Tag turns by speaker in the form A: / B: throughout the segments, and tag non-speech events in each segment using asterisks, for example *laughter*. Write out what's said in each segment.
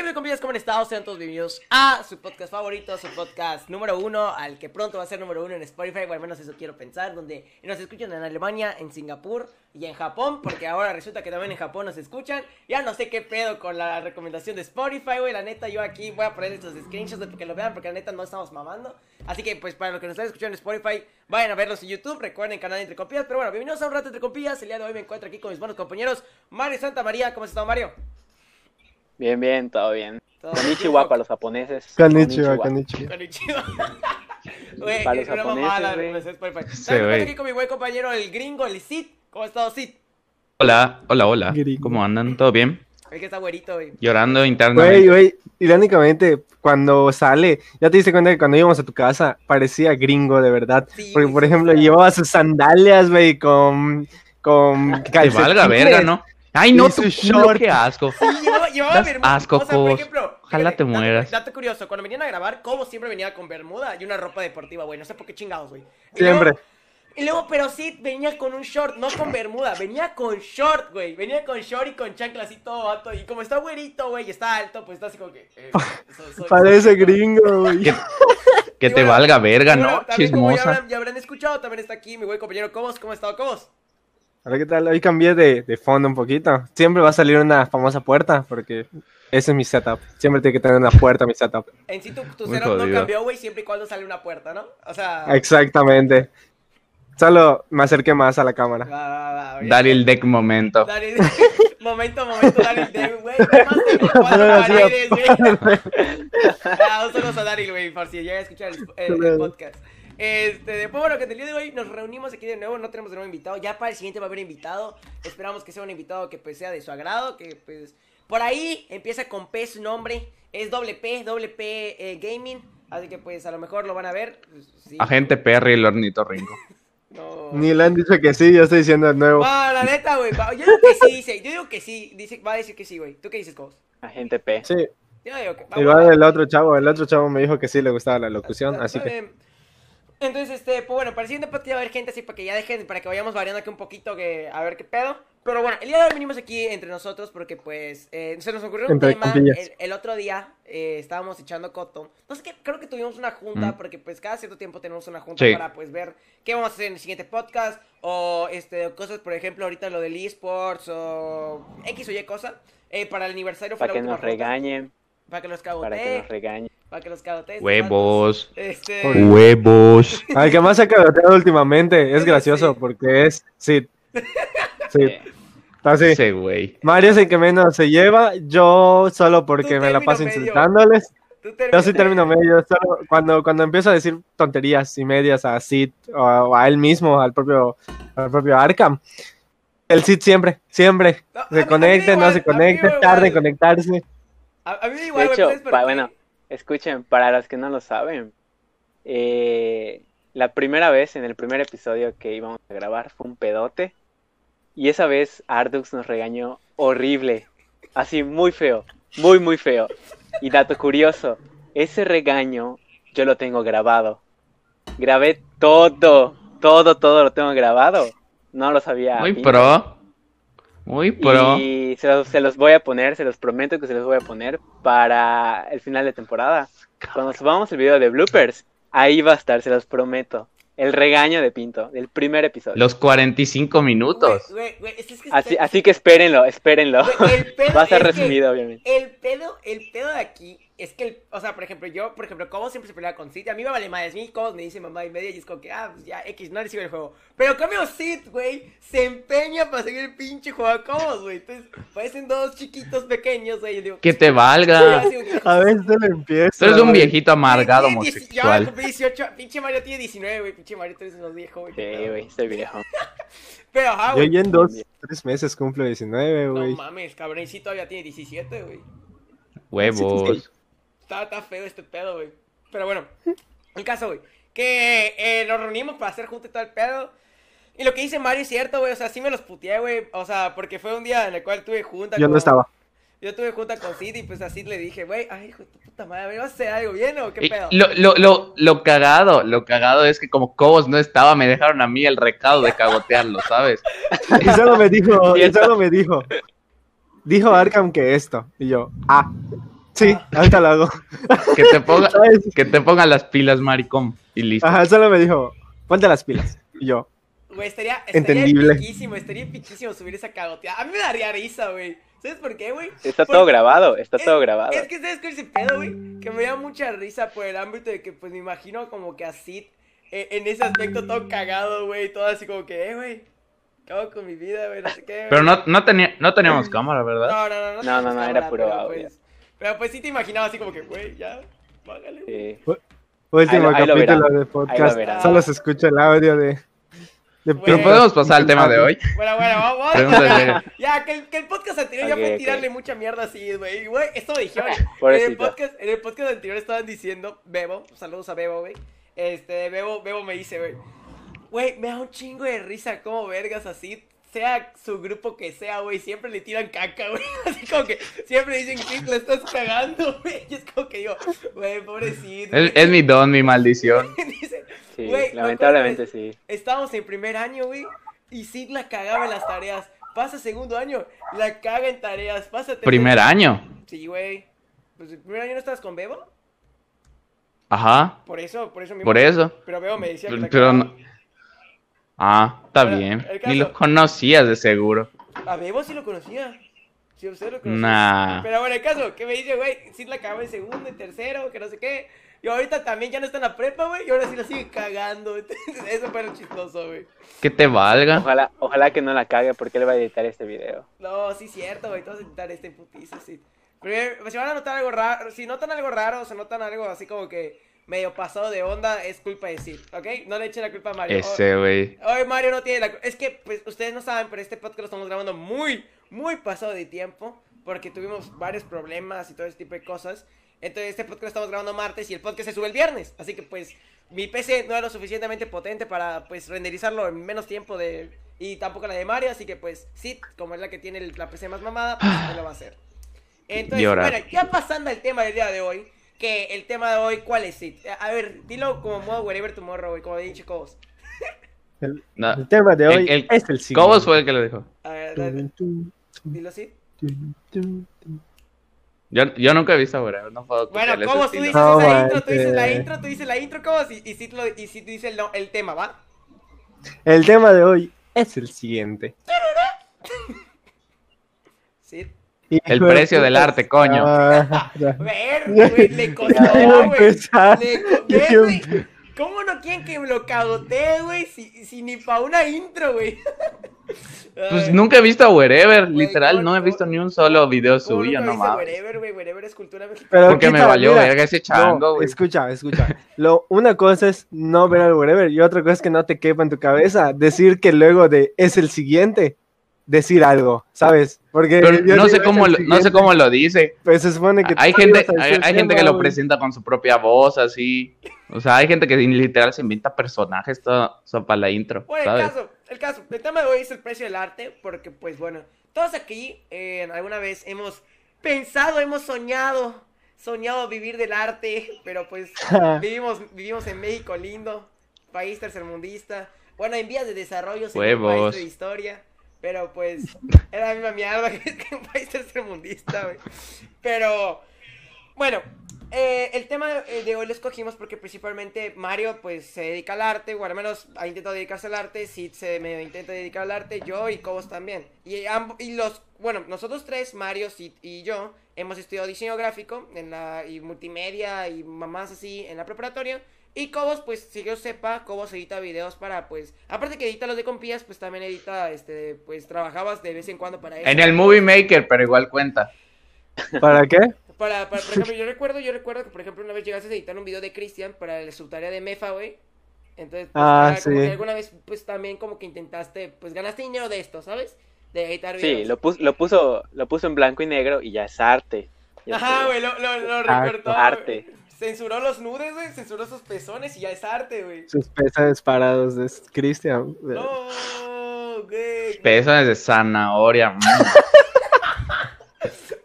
A: ¿Qué me comillas? ¿Cómo han estado? Sean todos bienvenidos a su podcast favorito, su podcast número uno, al que pronto va a ser número uno en Spotify, o al menos eso quiero pensar, donde nos escuchan en Alemania, en Singapur y en Japón, porque ahora resulta que también en Japón nos escuchan. Ya no sé qué pedo con la recomendación de Spotify, güey, la neta, yo aquí voy a poner estos screenshots para que lo vean, porque la neta no estamos mamando. Así que, pues, para los que nos están escuchando en Spotify, vayan a verlos en YouTube, recuerden canal Entre Compillas, pero bueno, bienvenidos a un rato Entre Compillas, el día de hoy me encuentro aquí con mis buenos compañeros, Mario Santa María, ¿cómo has estado, Mario?
B: Bien, bien, todo bien. Konnichiwa para los japoneses.
C: Konnichiwa, konnichiwa.
A: Konnichiwa. *laughs* Güey,
B: Para los japoneses, güey.
D: Sí, güey.
A: estoy aquí con mi buen compañero, el gringo, el Sid. ¿Cómo ha estado, Sid?
D: Hola, hola, hola.
C: Gringo.
D: ¿Cómo andan? ¿Todo bien?
A: El que está güerito, güey.
D: Llorando
C: Güey,
D: internamente.
C: güey, irónicamente, cuando sale, ya te diste cuenta que cuando íbamos a tu casa parecía gringo de verdad.
A: Sí,
C: Porque,
A: güey,
C: por ejemplo,
A: sí.
C: llevaba sus sandalias, güey, con, con
D: Que valga
C: calcetines.
D: verga, ¿no? Ay, no, tu culo,
C: short.
D: qué asco.
A: Sí,
D: Das asco,
A: o sea, por ejemplo,
D: Ojalá te mueras.
A: Dato curioso, cuando venían a grabar, Cobo siempre venía con bermuda y una ropa deportiva, güey. No sé por qué chingados, güey.
C: Siempre.
A: luego- Y luego, pero Sid venía con un short, no con bermuda, venía con short, güey. Venía con short y con chanclas y todo, vato. Y como está güerito, güey, y está alto, pues está así como que. eh, *laughs* soy- soy-
C: Parece
A: soy-
C: gringo, güey.
D: Que, te
A: bueno,
D: valga verga,
A: bueno,
D: ¿no?
A: también como ya
D: Chismosa.
A: habrán, ya habrán escuchado, también está aquí mi buen compañero Cobos. ¿Cómo ha estado, Cobos?
C: Hola, ¿qué tal? Hoy cambié de, de fondo un poquito. Siempre va a salir una famosa puerta, porque ese es mi setup. Siempre tiene que tener una puerta mi setup.
A: En sí, tu, tu setup no
D: jodido.
A: cambió, güey, siempre y cuando sale una puerta, ¿no? O sea.
C: Exactamente. Solo me acerqué más a la cámara.
A: Va, va, va, ahorita-
D: Dar el deck momento. *laughs*
A: Momento, momento, Daryl, de- güey, *laughs*
C: No,
A: güey. *laughs* Ah, a Daryl, güey, por si llega a escuchar el, el- el podcast. Este, después, bueno, que el día de hoy nos reunimos aquí de nuevo, no tenemos de nuevo invitado, ya para el siguiente va a haber invitado, esperamos que sea un invitado que pues sea de su agrado, que pues, por ahí empieza con P su nombre, es doble P, doble P eh, Gaming, así que pues a lo mejor lo van a ver, pues, sí,
D: Agente Perry, el ornitorrinco. *laughs*
A: no.
C: Ni le han dicho que sí, yo estoy diciendo de nuevo.
A: Va, la neta, güey, yo digo que sí, dice, yo digo que sí, dice, va a decir que sí, güey, ¿tú qué dices, Cobos?
B: Agente P.
C: Sí,
A: Yo digo que vamos,
C: igual el otro chavo, el otro chavo me dijo que sí le gustaba la locución,
A: Está-
C: así que...
A: bien. Entonces, este, pues bueno, para el siguiente podcast va a haber gente así para que ya dejen, para que vayamos variando aquí un poquito, que a ver qué pedo. Pero bueno, el día de hoy venimos aquí entre nosotros porque pues eh, se nos ocurrió un
C: Entre
A: tema el, el otro día, eh, estábamos echando coto. No sé qué, creo que tuvimos una junta
D: Mm.
A: porque pues cada cierto tiempo tenemos una junta
D: Sí.
A: para pues ver qué vamos a hacer en el siguiente podcast o este cosas, por ejemplo, ahorita lo del esports o X o Y cosa. Eh, para el aniversario fue
B: Para
A: la
B: que
A: última
B: nos
A: junta.
B: regañen.
A: Para que los
B: Para que
A: cagoteen.
B: nos regañen.
A: Para que los cagoteen.
D: Huevos.
A: Este...
D: Huevos.
C: Al que más se ha cagoteado últimamente es
A: Sí.
C: gracioso porque es Sid. Sí,
B: Eh,
C: así.
D: Ese güey.
C: Mario es el que menos se lleva, yo solo porque me la paso
A: medio.
C: insultándoles. Yo sí termino medio, solo cuando, cuando empiezo a decir tonterías y medias a Sid o a, o a él mismo, al propio, al propio Arkham. El Sid siempre, siempre.
A: No,
C: Se
A: igual,
C: no se
A: a mí
C: conecte,
A: igual.
C: tarde en conectarse.
A: A, a mí me da
B: De
A: igual, güey,
B: hecho,
A: ¿sabes por
B: pa- bueno, escuchen, para los que no lo saben, eh, la primera vez en el primer episodio que íbamos a grabar fue un pedote. Y esa vez Ardux nos regañó horrible. Así, muy feo. Muy, muy feo. Y dato curioso, ese regaño yo lo tengo grabado. Grabé todo, todo, todo lo tengo grabado. No lo sabía.
D: Muy pro. Muy pro.
B: Y se los, se los voy a poner, se los prometo que se los voy a poner para el final de temporada. Cuando subamos el video de bloopers, ahí va a estar, se los prometo. El regaño de Pinto, del primer episodio.
D: Los 45 minutos.
A: Güey, güey, es, es que
B: Así,
A: está-
B: así que espérenlo, espérenlo.
A: el *laughs*
B: Va a estar
A: es que
B: resumido, obviamente.
A: El pedo, el pedo de aquí es que, el, o sea, por ejemplo, yo, por ejemplo, Cobos siempre se pelea con Sid. A mí me vale más. A mí Cobos me dice mamá y media y es como que, ah, pues ya, X, no recibe el juego. Pero cambio Sid, güey, se empeña para seguir el pinche juego a Cobos, güey. Entonces, parecen dos chiquitos pequeños, güey. Yo digo,
D: Que te
A: yo
D: valga.
C: A veces se le empieza.
D: Tú eres un viejito
A: Tiene
D: amargado
A: 10, Ya
D: homosexual.
A: cumplí 18, pinche Mario tiene 19, güey. Pinche Mario, tú eres unos viejo, güey.
B: Sí, güey, estoy viejo. *laughs*
A: Pero, ajá,
C: Yo
A: güey.
C: ya en dos, tres meses cumplo 19,
A: No
C: güey.
A: mames, cabrón, sí todavía tiene 17, güey.
D: Huevos.
A: Está, está feo este pedo, güey. Pero bueno, el caso, güey. Que eh, nos reunimos para hacer junto y todo el pedo. Y lo que dice Mario es cierto, güey. O sea, sí me los puteé, güey. O sea, porque fue un día en el cual tuve junta
C: Yo
A: con-
C: no estaba.
A: Yo tuve junta con Sid y pues así le dije, güey, ay, hijo de tu puta madre, ¿vas a hacer algo bien o qué pedo?
D: Lo, lo, lo, lo cagado, lo cagado es que como Cobos no estaba, me dejaron a mí el recado de cagotearlo, ¿sabes? *laughs*
C: Y solo me dijo, y solo me dijo. Dijo Arkham que esto. Y yo, ah. Sí, ahorita lo hago.
D: Que te ponga, *laughs* que te ponga las pilas, maricón. Y listo.
C: Ajá, solo me dijo, ponte las pilas. Y yo,
A: Güey, estaría, estaría
C: Entendible.
A: piquísimo, estaría piquísimo subir esa cagoteada. A mí me daría risa, güey. ¿Sabes por qué, güey?
B: Está
A: Por-
B: todo grabado, está
A: Es-
B: todo grabado.
A: Es que sabes cuál es el pedo, güey. Que me da mucha risa por el ámbito de que, pues, me imagino como que así, eh, en ese aspecto todo cagado, güey. Todo así como que, eh, güey. ¿Qué hago con mi vida, güey? No sé qué.
D: Pero
A: güey.
D: no, no, tenía, no teníamos cámara, ¿verdad?
A: No, no, no.
B: No, no, no,
A: cámara,
B: era puro
A: pero,
B: audio.
A: Pues, pero pues sí te imaginaba así como que, güey, ya, págale, güey.
B: Sí.
C: último
B: Ahí lo- ahí lo
C: capítulo
B: verán.
C: de
B: Ahí
C: podcast.
B: lo.
C: Solo se escucha el audio de. de
A: Bueno,
D: Pero podemos pasar al tema de hoy.
A: Bueno, bueno, vamos.
D: seria. *laughs*
A: Ya, que el, que el podcast anterior ya fue tirarle mucha mierda así, güey. Güey, esto me dijeron. *laughs* en, el podcast, en el podcast anterior estaban diciendo, Bebo, saludos a Bebo, güey. Este, Bebo, Bebo me dice, güey. Güey, me da un chingo de risa como vergas así. Sea su grupo que sea, güey, siempre le tiran caca, güey. *laughs* Así como que siempre dicen, sí, la estás cagando, güey. Y es como que digo, güey, pobrecito.
D: Es, es mi don, mi maldición. *laughs*
A: Dice,
B: Sí,
A: güey, me
B: lamentablemente sí.
A: Estábamos en primer año, güey. Y Sid la cagaba en las tareas. Pasa segundo año, la caga en tareas. Pasa
D: Primer año.
A: Sí, güey. Pues el primer año no estabas con Bebo.
D: Ajá.
A: Por eso, por eso mismo.
D: Por eso.
A: Pero Bebo me decía que la
D: Pero
A: cagaba.
D: no- Ah, está bien. Ni lo
A: caso-
D: conocías de seguro.
A: A Bebo sí lo conocía. Sí, usted lo conocía.
D: Nah.
A: Pero bueno, el caso, que me dice, güey, Sid la cagaba en segundo, en tercero, que no sé qué. Y ahorita también ya no está en la prepa, güey. Y ahora sí la sigue cagando. *laughs* Eso fue lo chistoso, güey.
D: Que te valga.
B: Ojalá, ojalá que no la cague porque él va a editar este video.
A: No, sí, cierto, güey. Todos intentar este putiza, sí. Pero si van a notar algo raro, si notan algo raro, se notan algo así como que medio pasado de onda, es culpa de Sid, ¿ok? No le echen la culpa a Mario.
D: Ese, güey.
A: Hoy Mario no tiene la culpa. Es que, pues, ustedes no saben, pero este podcast lo estamos grabando muy, muy pasado de tiempo. Porque tuvimos varios problemas y todo ese tipo de cosas. Entonces, este podcast lo estamos grabando martes y el podcast se sube el viernes. Así que, pues, mi PC no era lo suficientemente potente para, pues, renderizarlo en menos tiempo de... Y tampoco la de Mario, así que, pues, Sid, como es la que tiene la PC más mamada, pues, *sighs* lo va a hacer. Entonces, bueno, ya pasando al tema del día de hoy, que el tema de hoy, ¿cuál es, Sid? A ver, dilo como modo wherever tomorrow, güey, como he dicho Cobos.
C: El,
D: No.
C: el tema de hoy
D: El- el-
C: es el siguiente.
D: Cobos fue el que lo dijo.
A: A ver, dale, dilo, Sid.
D: Yo, yo nunca he visto, güey. No puedo
A: Bueno, Cobos, tú dices
C: No,
A: esa intro, tú dices la intro, tú dices la intro, Cobos, y, y Sid, lo, y Sid dice el, no- el tema, ¿va?
C: El tema de hoy es el siguiente.
D: El precio del arte, coño. *laughs*
A: Ver, güey, le *laughs* costó, güey. *laughs* ¿Cómo no quieren que lo cagotee, güey? Si, si ni pa' una intro, güey.
D: Pues nunca he visto a Wherever, literal,
A: ¿cómo-
D: no he visto ni un solo video
A: ¿Cómo
D: suyo, no mames.
A: Wherever, güey, Wherever es cultura mexicana.
C: Pero
D: Porque me valió
C: mira,
D: verga ese chango,
C: no,
D: güey.
C: escucha, escucha. Lo, una cosa es no ver al wherever y otra cosa es que no te quepa en tu cabeza decir que luego de es el siguiente decir algo, ¿sabes? Porque
D: Pero no sé cómo
C: "Es
D: lo, no sé
C: siguiente",
D: cómo lo dice.
C: Pues se supone que
D: Hay gente, hay, hay gente que lo presenta con su propia voz, así. O sea, hay gente que literal se inventa personajes todo, todo para la intro,
A: Bueno, el caso, el caso, el tema de hoy es el precio del arte, porque pues bueno, todos aquí eh, alguna vez hemos pensado, hemos soñado, soñado vivir del arte, pero pues *laughs* vivimos, vivimos en México lindo, país tercermundista, bueno, en vías de desarrollo, país de historia, pero pues *laughs* era la misma mierda *laughs* que, que un país tercermundista, güey. Pero, bueno, eh, el tema de, de hoy lo escogimos porque principalmente Mario pues se dedica al arte, o al menos ha intentado dedicarse al arte, Sid se me intenta dedicar al arte, yo y Cobos también. Y, y los, bueno, nosotros tres, Mario, Sid y yo, hemos estudiado diseño gráfico en la, y multimedia y mamás así en la preparatoria. Y Cobos, pues, si yo sepa, Cobos edita videos para, pues, aparte que edita los de compías, pues también edita, este, pues, trabajabas de vez en cuando para eso.
D: En el Movie Maker, pero igual cuenta.
C: ¿Para qué?
A: Para, para, por ejemplo, yo recuerdo, yo recuerdo que, por ejemplo, una vez llegaste a editar un video de Cristian para la subtarea de Mefa, güey. Entonces, pues,
C: Ah,
A: como que alguna vez, pues, también como que intentaste, pues, ganaste dinero de esto, ¿sabes? De editar videos.
B: Sí, lo, pus- lo, puso, lo puso en blanco y negro y ya es arte. Ya
A: Ajá, güey, lo, lo, lo
C: Arte.
A: recortó.
B: Arte.
A: güey. Censuró los nudes, güey, censuró sus pezones y ya es arte, güey.
C: Sus peces parados de Cristian.
A: No, güey.
D: Pezones de zanahoria. mm.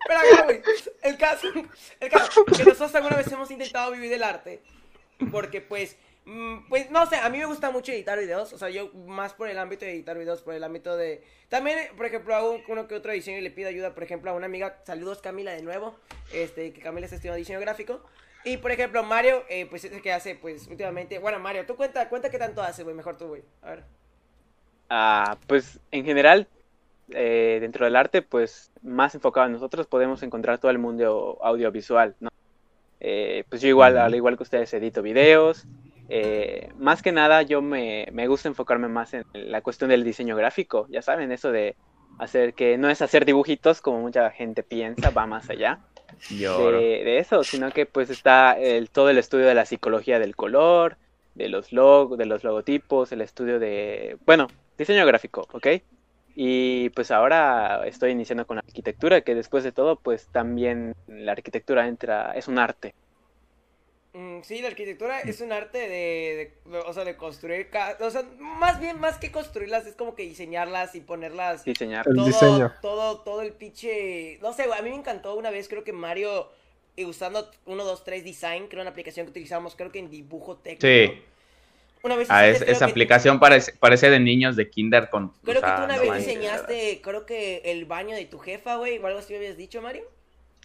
A: Pero acá, güey, el caso, el caso, que nosotros alguna vez hemos intentado vivir del arte, porque pues Mm, Pues no sé, a mí me gusta mucho editar videos, o sea, yo más por el ámbito de editar videos, por el ámbito de... También, por ejemplo, hago uno que otro diseño y le pido ayuda, por ejemplo, a una amiga, saludos Camila de nuevo, este, que Camila está estudiando diseño gráfico. Y, por ejemplo, Mario, eh, pues es el que hace, pues, últimamente... Bueno, Mario, tú cuenta, cuenta qué tanto hace, güey, mejor tú, güey. A ver.
B: Ah, pues en general, eh, dentro del arte, pues más enfocado en nosotros podemos encontrar todo el mundo audiovisual, ¿no? Eh, pues yo igual, al igual que ustedes, edito videos. eh, más que nada, yo me, me gusta enfocarme más en la cuestión del diseño gráfico. Ya saben, eso de hacer que no es hacer dibujitos como mucha gente piensa, va más allá. De, de eso, sino que pues está el, todo el estudio de la psicología del color, de los log, de los logotipos, el estudio de, bueno, diseño gráfico, ¿ok? Y pues ahora estoy iniciando con la arquitectura, que después de todo, pues también la arquitectura entra, es un arte.
A: Mm, sí, la arquitectura es un arte de, de- o sea, de construir, o sea, más bien, más que construirlas, es como que diseñarlas y ponerlas
B: Diseñar.
C: El
A: todo,
C: diseño.
A: todo, todo el pinche, no sé, güey, a mí me encantó una vez, creo que Mario, usando 1, 2, 3 Design, creo una aplicación que utilizamos, creo que en dibujo técnico.
D: Sí.
A: Una vez
D: Ah,
A: hiciste,
D: es-
A: creo
D: esa
A: que-
D: aplicación parece, parece de niños de kinder con... o
A: Creo que tú una
D: no
A: vez diseñaste, creo que el baño de tu jefa, güey, o algo así me habías dicho, Mario.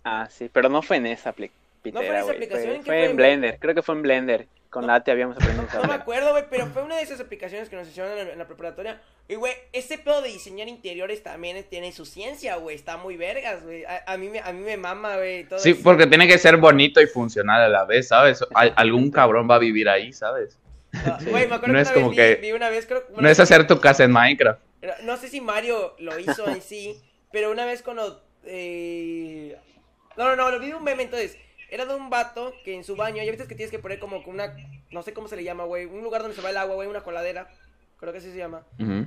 B: Ah, sí, pero no fue en esa
A: ¿No fue en esa aplicación?
B: Fue,
A: ¿En qué
B: fue
A: fue?
B: en Blender, creo que fue en Blender. Con
A: No.
B: la ATE habíamos aprendido a
A: No me acuerdo, güey, pero fue una de esas aplicaciones que nos hicieron en la, en la preparatoria. Y, güey, ese pedo de diseñar interiores también tiene su ciencia, güey. Está muy vergas, güey. A, a mí, me, a mí me mama, güey.
D: Sí,
A: eso.
D: porque tiene que ser bonito y funcional a la vez, ¿sabes? Al- algún cabrón va a vivir ahí, ¿sabes?
A: Ah, Güey, me acuerdo
D: No
A: que
D: es
A: una vez
D: como
A: vi,
D: que-
A: vi una vez, creo una
D: No es hacer tu casa en Minecraft.
A: No sé si Mario lo hizo en sí, pero una vez cuando... eh, No, no, no, lo vi de un meme, entonces... Era de un vato que en su baño, ya viste que tienes que poner como una... No sé cómo se le llama, güey. Un lugar donde se va el agua, güey, una coladera. Creo que así se llama.
D: Ujú.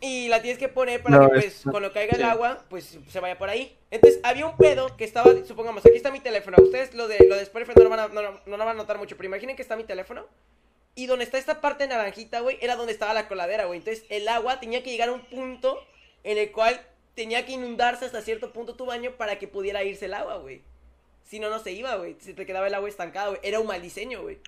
A: Y la tienes que poner para
C: No,
A: que,
C: es-
A: pues, cuando caiga el agua, pues, se vaya por ahí. Entonces, había un pedo que estaba, supongamos, aquí está mi teléfono. Ustedes lo de, lo de Spotify no lo, van a, no- no lo van a notar mucho, pero imaginen que está mi teléfono. Y donde está esta parte naranjita, güey, era donde estaba la coladera, güey. Entonces, el agua tenía que llegar a un punto en el cual tenía que inundarse hasta cierto punto tu baño para que pudiera irse el agua, güey. Si no, no se iba, güey. Se te quedaba el agua estancada, güey. Era un mal diseño, güey.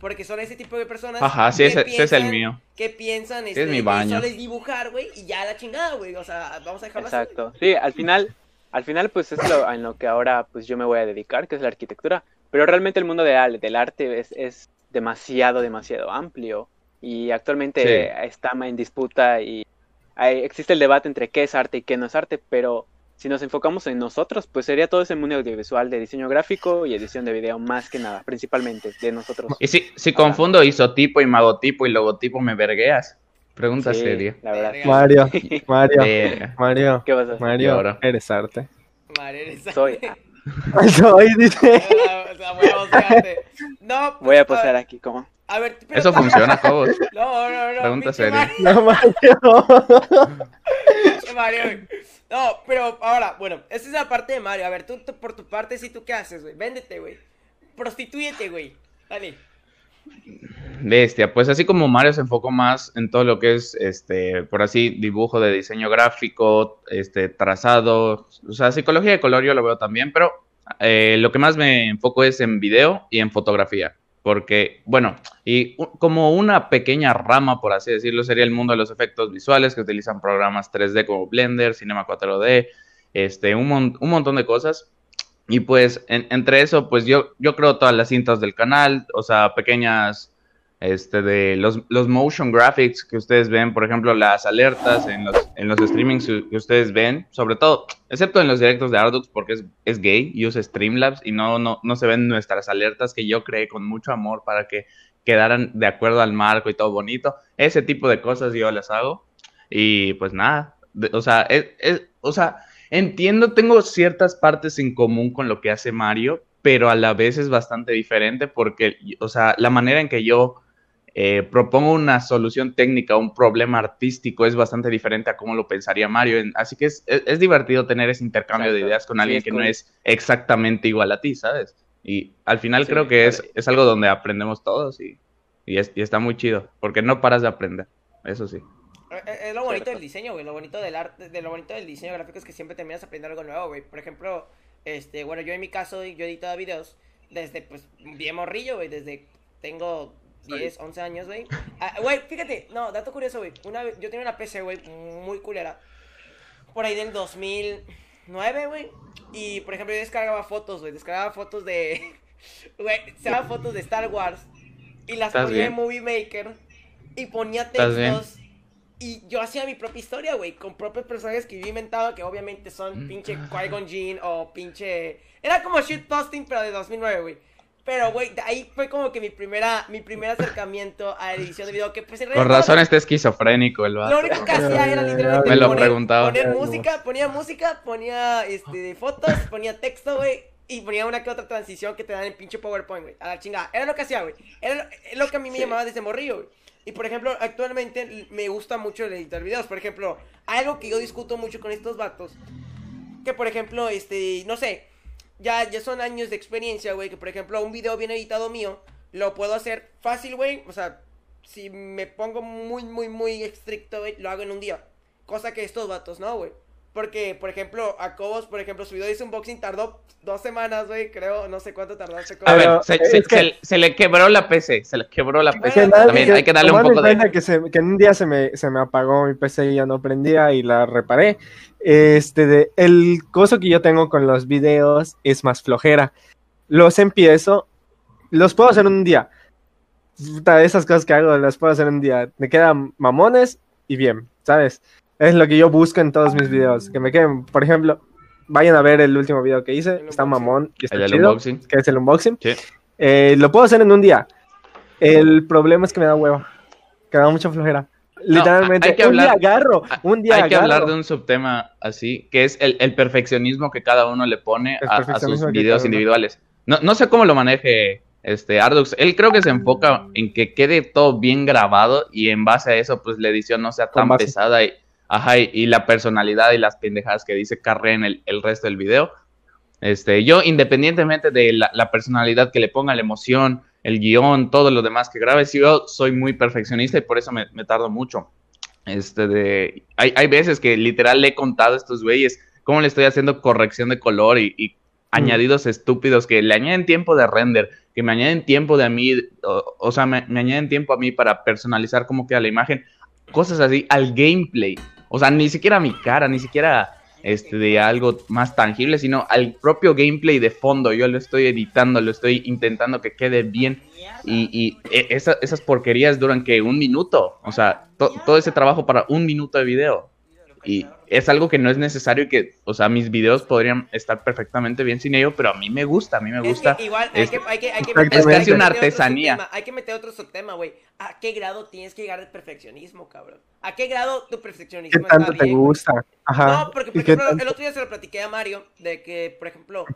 A: Porque son ese tipo de personas.
D: Ajá, sí,
A: que
D: ese, ese es el
A: piensan-
D: mío.
A: que piensan
D: es
A: este,
D: mi
A: que
D: baño.
A: solo es dibujar, güey, y ya la chingada, güey. O sea, vamos a dejarlo así.
B: Exacto. Sí, al final, al final pues es lo, en lo que ahora pues yo me voy a dedicar, que es la arquitectura. Pero realmente el mundo de del arte es, es demasiado, demasiado amplio. Y actualmente
D: Sí.
B: está en disputa y hay- existe el debate entre qué es arte y qué no es arte, pero si nos enfocamos en nosotros, pues sería todo ese mundo audiovisual de diseño gráfico y edición de video, más que nada, principalmente de nosotros.
D: Y si, si confundo isotipo y magotipo y logotipo, ¿me vergueas? Pregunta
B: Sí,
D: seria.
B: la verdad.
C: Mario, *laughs* Mario. Mario,
B: ¿Qué vas a hacer?
C: Mario, eres arte.
A: Madre, eres-
B: Soy. *laughs*
C: Soy, dice.
A: No, pues,
B: Voy a *laughs* posar aquí como.
A: A ver, pero
D: Eso funciona, *laughs* Cobos.
A: No, no, no.
D: Pregunta seria.
A: Mario,
C: No, Mario.
A: Mario. No, pero ahora, bueno, esa es la parte de Mario. A ver, tú, tú por tu parte, sí, ¿tú qué haces, güey? Véndete, güey. Prostitúyete, güey. Dale.
D: Bestia, pues así como Mario se enfocó más en todo lo que es, este, por así, dibujo de diseño gráfico, este, trazado, o sea, psicología de color yo lo veo también, pero eh, lo que más me enfoco es en video y en fotografía, porque, bueno, y como una pequeña rama, por así decirlo, sería el mundo de los efectos visuales que utilizan programas 3D como Blender, Cinema 4D, este, un, mon- un montón de cosas. Y pues en- entre eso, pues yo, yo creo todas las cintas del canal, o sea, pequeñas, este, de los, los motion graphics que ustedes ven, por ejemplo, las alertas en los, en los streamings que ustedes ven, sobre todo, excepto en los directos de Ardux, porque es, es gay y usa Streamlabs y no, no, no se ven nuestras alertas que yo creé con mucho amor para que quedaran de acuerdo al marco y todo bonito. Ese tipo de cosas yo las hago. Y pues nada, de- o sea, es, es- o sea, entiendo, tengo ciertas partes en común con lo que hace Mario, pero a la vez es bastante diferente porque, o sea, la manera en que yo eh, propongo una solución técnica a un problema artístico es bastante diferente a cómo lo pensaría Mario. En- así que es, es- es divertido tener ese intercambio de ideas con alguien que
B: cool.
D: no es exactamente igual a ti, ¿sabes? Y al final
B: Sí,
D: creo que es,
B: vale.
D: es algo donde aprendemos todos y, y, es- y está muy chido, porque no paras de aprender, eso sí.
A: Eh, eh, Es lo bonito
B: Cierto.
A: del diseño, güey. Lo bonito del arte, de lo bonito del diseño gráfico es que siempre terminas aprendiendo algo nuevo, güey. Por ejemplo, este, bueno, yo en mi caso, yo he editado videos desde, pues, bien morrillo, güey. Desde, tengo 10, 11 años, güey. Ah, Güey, fíjate, no, dato curioso, güey. Una vez, yo tenía una PC, güey, muy culera. Por ahí del 2009, güey. Y, por ejemplo, yo descargaba fotos, güey. Descargaba fotos de... *laughs* Güey, se daban fotos de Star Wars. Y las
D: ¿Estás
A: ponía
D: bien?
A: en Movie Maker. Y ponía textos. Y yo hacía mi propia historia, güey, con propios personajes que yo inventaba, que obviamente son
D: Mm.
A: pinche Qui-Gon Jinn o pinche... Era como shitposting, pero de 2009, güey. Pero, güey, ahí fue como que mi primera, mi primer acercamiento a la edición de video, que pues en
D: Con
A: realidad
D: razón está esquizofrénico el
A: Lo
D: vato.
A: único que hacía era literalmente
D: Me lo
A: poner,
D: preguntaba.
A: poner música, ponía música, ponía este, fotos, ponía texto, güey, y ponía una que otra transición que te dan en pinche PowerPoint, güey, a la chingada. Era lo que hacía, güey. Era lo, es lo que a mí me
B: Sí.
A: llamaba desde morrillo, güey. Y por ejemplo, actualmente me gusta mucho el editar videos. Por ejemplo, algo que yo discuto mucho con estos vatos, que por ejemplo, este, no sé, ya, ya son años de experiencia, güey, que por ejemplo, un video bien editado mío, lo puedo hacer fácil, güey, o sea, si me pongo muy, muy, muy estricto, güey, lo hago en un día. Cosa que estos vatos no, güey. Porque, por ejemplo, a Cobos, por ejemplo, su video de ese unboxing tardó dos semanas, güey, creo, no sé cuánto tardaste.
D: A ver, se,
C: es
D: se-
C: que-
D: se- se le quebró la PC, se le quebró la PC.
C: nadie-
D: También
C: que
D: hay que darle un poco de...
C: que, se- que en un día se me, se me apagó mi PC y ya no prendía y la reparé. Este, de, el coso que yo tengo con los videos es más flojera. Los empiezo, los puedo hacer un día. Puta, Esas cosas que hago las puedo hacer un día. Me quedan mamones y bien, ¿sabes? Es lo que yo busco en todos mis videos. Que me queden, por ejemplo, vayan a ver el último video que hice.
A: El
C: Está
A: unboxing.
C: mamón y está
D: El del
C: chido,
D: unboxing.
C: que es el unboxing.
D: Sí.
C: Eh, lo puedo hacer en un día. El problema es que me da hueva. Que me da mucha flojera. Literalmente,
D: hay que
C: un día
D: hablar-
C: agarro, un día
D: Hay que hablar de un subtema así, que es el, el perfeccionismo que cada uno le pone a, a sus videos individuales. No, no sé cómo lo maneje este Ardux. Él creo que se enfoca en que quede todo bien grabado y en base a eso, pues la edición no sea tan pesada y, ajá, y, y la personalidad y las pendejadas que dice carreen el, el resto del video. Este, yo, independientemente de la, la personalidad que le ponga, la emoción, el guion, todo lo demás que grabe, sí, yo soy muy perfeccionista y por eso me, me tardo mucho. Este de, hay, hay veces que literal le he contado a estos güeyes cómo le estoy haciendo corrección de color y, y añadidos estúpidos que le añaden tiempo de render, que me añaden tiempo de a mí, o, o sea, me, me añaden tiempo a mí para personalizar cómo queda la imagen, cosas así, al gameplay. O sea, ni siquiera mi cara, ni siquiera este, de algo más tangible, sino al propio gameplay de fondo. Yo lo estoy editando, lo estoy intentando que quede bien. Y, y e- esa- esas porquerías duran que un minuto. O sea, to- todo ese trabajo para un minuto de video. Y es algo que no es necesario y que, o sea, mis videos podrían estar perfectamente bien sin ello, pero a mí me gusta, a mí me
A: Es
D: gusta.
A: que igual hay
D: es-
A: que, hay que, hay que
C: Es
A: hay que
C: casi
D: una artesanía.
A: Hay que meter otro subtema, güey. ¿A qué grado tienes que llegar de perfeccionismo, cabrón? ¿A qué grado tu
C: ¿Qué
A: perfeccionismo
C: tanto
A: está
C: te
A: bien, güey?
C: gusta? Ajá.
A: No, porque por
C: ¿Y qué
A: ejemplo,
C: tanto?
A: el otro día se lo platiqué a Mario de que, por ejemplo,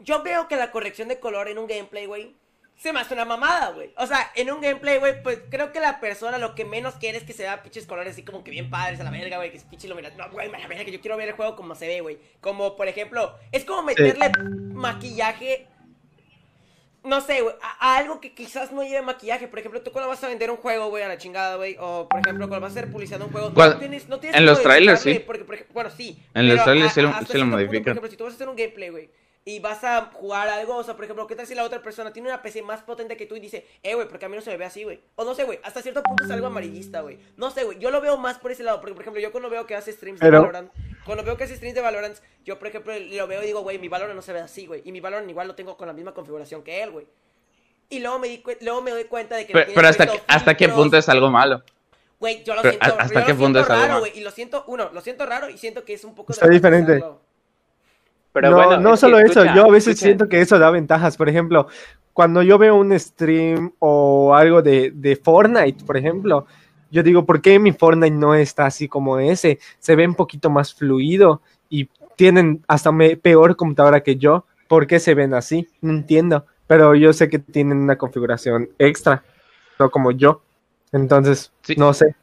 A: yo veo que la corrección de color en un gameplay, güey, se me hace una mamada, güey. O sea, en un gameplay, güey, pues creo que la persona lo que menos quiere es que se vea pinches colores así como que bien padres a la verga, güey, que es pinche iluminación. No, güey, la verga, que yo quiero ver el juego como se ve, güey. Como, por ejemplo, es como meterle maquillaje. No sé, güey, a, a algo que quizás no lleve maquillaje. Por ejemplo, tú cuando vas a vender un juego, güey, a la chingada, güey. O, por ejemplo, cuando vas a hacer publicidad de un juego. No tienes, no tienes
D: en los trailers, sí.
A: Porque, por ejemplo, bueno, sí.
D: En los trailers sí lo- sí lo
A: punto,
D: modifican.
A: por ejemplo, si tú vas a hacer un gameplay, güey, y vas a jugar algo, o sea, por ejemplo, ¿qué tal si la otra persona tiene una PC más potente que tú y dice, eh, güey, porque a mí no se me ve así, güey? O no sé, güey, hasta cierto punto es algo amarillista, güey. No sé, güey, yo lo veo más por ese lado, porque, por ejemplo, yo cuando veo que hace streams de Valorant, cuando veo que hace streams de Valorant, yo, por ejemplo, lo veo y digo, güey, mi Valorant no se ve así, güey, y mi Valorant igual lo tengo con la misma configuración que él, güey. Y luego me, di luego me doy cuenta de que... no
D: Pero, pero hasta,
A: puesto
D: hasta qué
A: filtros.
D: punto es algo malo.
A: Güey, yo lo
D: Pero,
A: siento,
D: ¿hasta
A: yo lo
D: qué punto
A: siento
D: es algo
A: raro,
D: malo?
A: güey, y lo siento, uno, lo siento raro y siento que es un poco...
C: Está diferente.
A: dramatizarlo.
B: Pero
C: no,
B: bueno,
C: no
B: es
C: solo eso, yo a veces
B: escucha.
C: siento que eso da ventajas. Por ejemplo, cuando yo veo un stream o algo de, de Fortnite, por ejemplo, yo digo, ¿por qué mi Fortnite no está así como ese? Se ve un poquito más fluido y tienen hasta me- peor computadora que yo. ¿Por qué se ven así? No entiendo. Pero yo sé que tienen una configuración extra, no como yo. Entonces,
D: Sí.
C: no sé.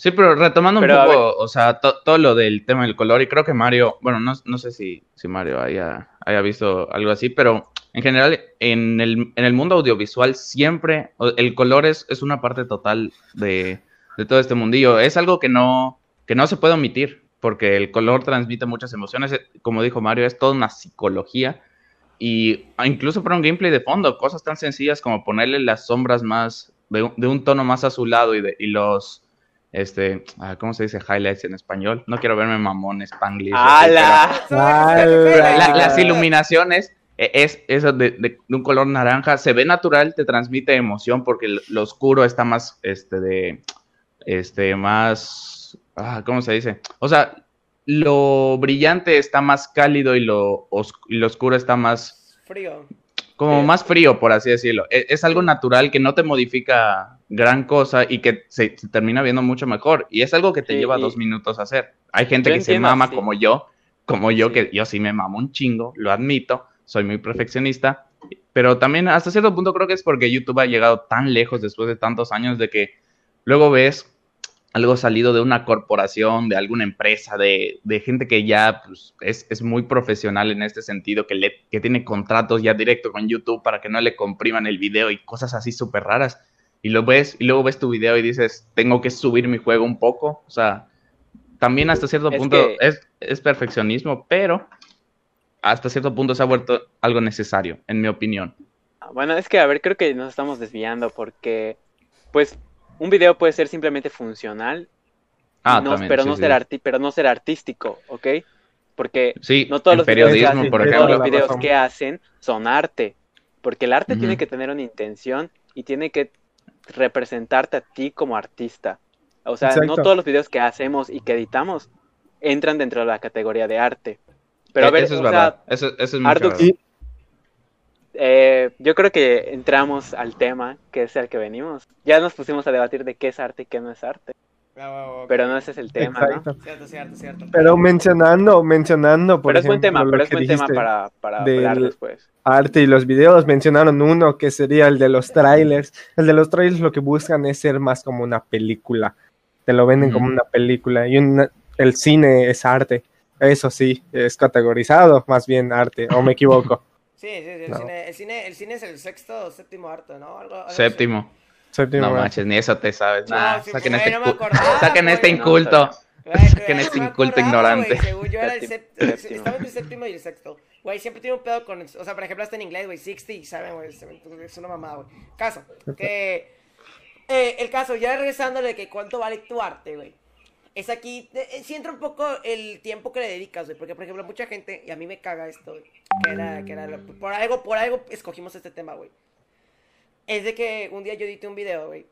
D: Sí, pero retomando
B: Pero,
D: un poco, o sea, to- todo lo del tema del color, y creo que Mario, bueno, no, no sé si, si Mario haya, haya visto algo así, pero en general, en el, en el mundo audiovisual siempre el color es, es una parte total de, de todo este mundillo. Es algo que no, que no se puede omitir, porque el color transmite muchas emociones. Como dijo Mario, es toda una psicología y incluso para un gameplay de fondo, cosas tan sencillas como ponerle las sombras más, de, un- de un tono más azulado y, de, y los, este, ah, ¿cómo se dice highlights en español? No quiero verme mamón, spanglish. así, pero-
B: ¡Hala!
C: ¡Hala!
D: la- las iluminaciones eh, es eso de, de- de un color naranja, se ve natural, te transmite emoción porque lo, lo oscuro está más, este, de, este, más, ah, ¿cómo se dice? O sea, lo brillante está más cálido y lo, os- y lo oscuro está más,
A: Frío.
D: Como
B: Sí.
D: más frío, por así decirlo. E- Es, algo natural que no te modifica gran cosa y que se, se termina viendo mucho mejor. Y es algo que te
B: Sí,
D: lleva dos minutos a hacer. Hay gente que se mama
B: sí.
D: como yo, como yo,
B: Sí.
D: que yo sí me mamo un chingo, lo admito, soy muy perfeccionista. Pero también hasta cierto punto creo que es porque YouTube ha llegado tan lejos después de tantos años de que luego ves algo salido de una corporación, de alguna empresa, de, de gente que ya pues, es, es muy profesional en este sentido, que, le, que tiene contratos ya directo con YouTube para que no le compriman el video y cosas así súper raras. Y lo ves, y luego ves tu video y dices, tengo que subir mi juego un poco. O sea, también hasta cierto
B: Es
D: punto
B: que-
D: es, es perfeccionismo, pero hasta cierto punto se ha vuelto algo necesario, en mi opinión.
B: Bueno, es que, a ver, creo que nos estamos desviando porque, pues, un video puede ser simplemente funcional,
D: Ah,
B: no-
D: también,
B: pero,
D: sí,
B: no
D: sí.
B: ser arti- pero no ser artístico, ¿ok? Porque
D: Sí,
B: no todos los videos que
D: periodismo,
B: hacen,
D: por
B: todos los videos que hacen son arte, porque el arte tiene que tener una intención y tiene que representarte a ti como artista. O sea, no todos los videos que hacemos y que editamos entran dentro de la categoría de arte. Pero a
D: E-
B: ver,
D: eso es
B: o
D: verdad.
B: sea,
D: eso, eso es muy
B: Ardux- eh, yo creo que entramos al tema que es al que venimos. Ya nos pusimos a debatir de qué es arte y qué no es arte,
A: Ah,
B: pero no ese es el tema, ¿no?
A: Cierto, cierto, cierto.
C: Pero mencionando, mencionando, por
B: Pero es buen tema,
C: lo
B: pero es
C: que
B: buen tema
C: dijiste,
B: para, para
C: del-
B: hablar después.
C: arte y los videos, mencionaron uno que sería el de los trailers. El de los trailers lo que buscan es ser más como una película. Te lo venden como una película. Y una- el cine es arte. Eso sí, es categorizado más bien arte. ¿O me equivoco? *laughs*
A: Sí, sí, sí, el,
C: No.
A: cine, el, cine, el cine es el sexto o séptimo arte, ¿no? Algo.
D: Séptimo.
C: Séptimo
D: No
C: arte.
D: manches, ni eso te sabes.
A: No,
D: Nah,
A: sí,
D: saquen este,
A: no me acordaba,
D: saquen este inculto.
A: Güey,
D: Saquen este inculto
A: acordaba,
D: ignorante.
A: güey, Según yo era el.
B: Séptimo.
A: Estaba entre el séptimo y el sexto. Güey, siempre tiene un pedo con. O sea, por ejemplo, hasta en inglés, güey. 60, ¿saben, güey? Es una mamada, güey. Caso. Que. eh, el caso, ya regresándole de que cuánto vale tu arte, güey. Es aquí. eh, eh, sí entra un poco el tiempo que le dedicas, güey. Porque, por ejemplo, mucha gente. Y a mí me caga esto, güey. Que era. Que era por algo, por algo escogimos este tema, güey. Es de que un día yo edité un video, güey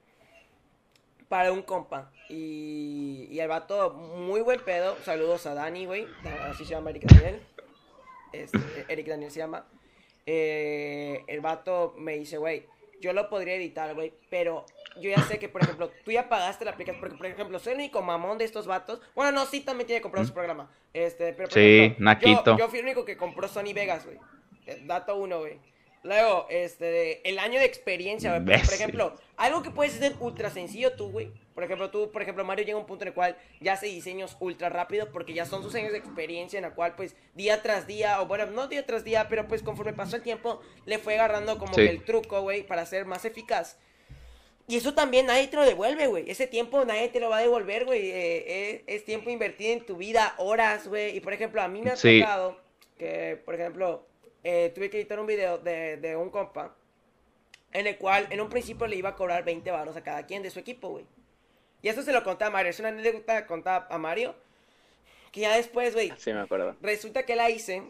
A: para un compa. Y, y el vato, muy buen pedo. Saludos a Dani, güey. Así se llama Eric Daniel. Este, Eric Daniel se llama. Eh, el vato me dice, güey, yo lo podría editar, güey. Pero yo ya sé que, por ejemplo, tú ya pagaste la aplicación. Porque, por ejemplo, soy el único mamón de estos vatos. Bueno, no, sí también tiene comprado su programa. Este, pero, por
D: Sí,
A: ejemplo,
D: Naquito.
A: Yo, yo fui el único que compró Sony Vegas, güey. Eh, Dato uno, güey. Luego, este, el año de experiencia, güey. Por- ejemplo, algo que puedes hacer ultra sencillo tú, güey. Por ejemplo, tú, por ejemplo, Mario llega a un punto en el cual ya hace diseños ultra rápido porque ya son sus años de experiencia en la cual, pues, día tras día, o bueno, no día tras día, pero pues conforme pasó el tiempo, le fue agarrando como
D: Sí.
A: que el truco, güey, para ser más eficaz. Y eso también nadie te lo devuelve, güey. Ese tiempo nadie te lo va a devolver, güey. Eh, es, es tiempo invertido en tu vida, horas, güey. Y por ejemplo, a mí me ha
D: Sí.
A: tocado que, por ejemplo, eh, tuve que editar un video de, de un compa en el cual en un principio le iba a cobrar 20 baros a cada quien de su equipo, güey. Y eso se lo conté a Mario. Es una anécdota a Mario. Que ya después, güey,
B: Sí, me acuerdo.
A: resulta que la hice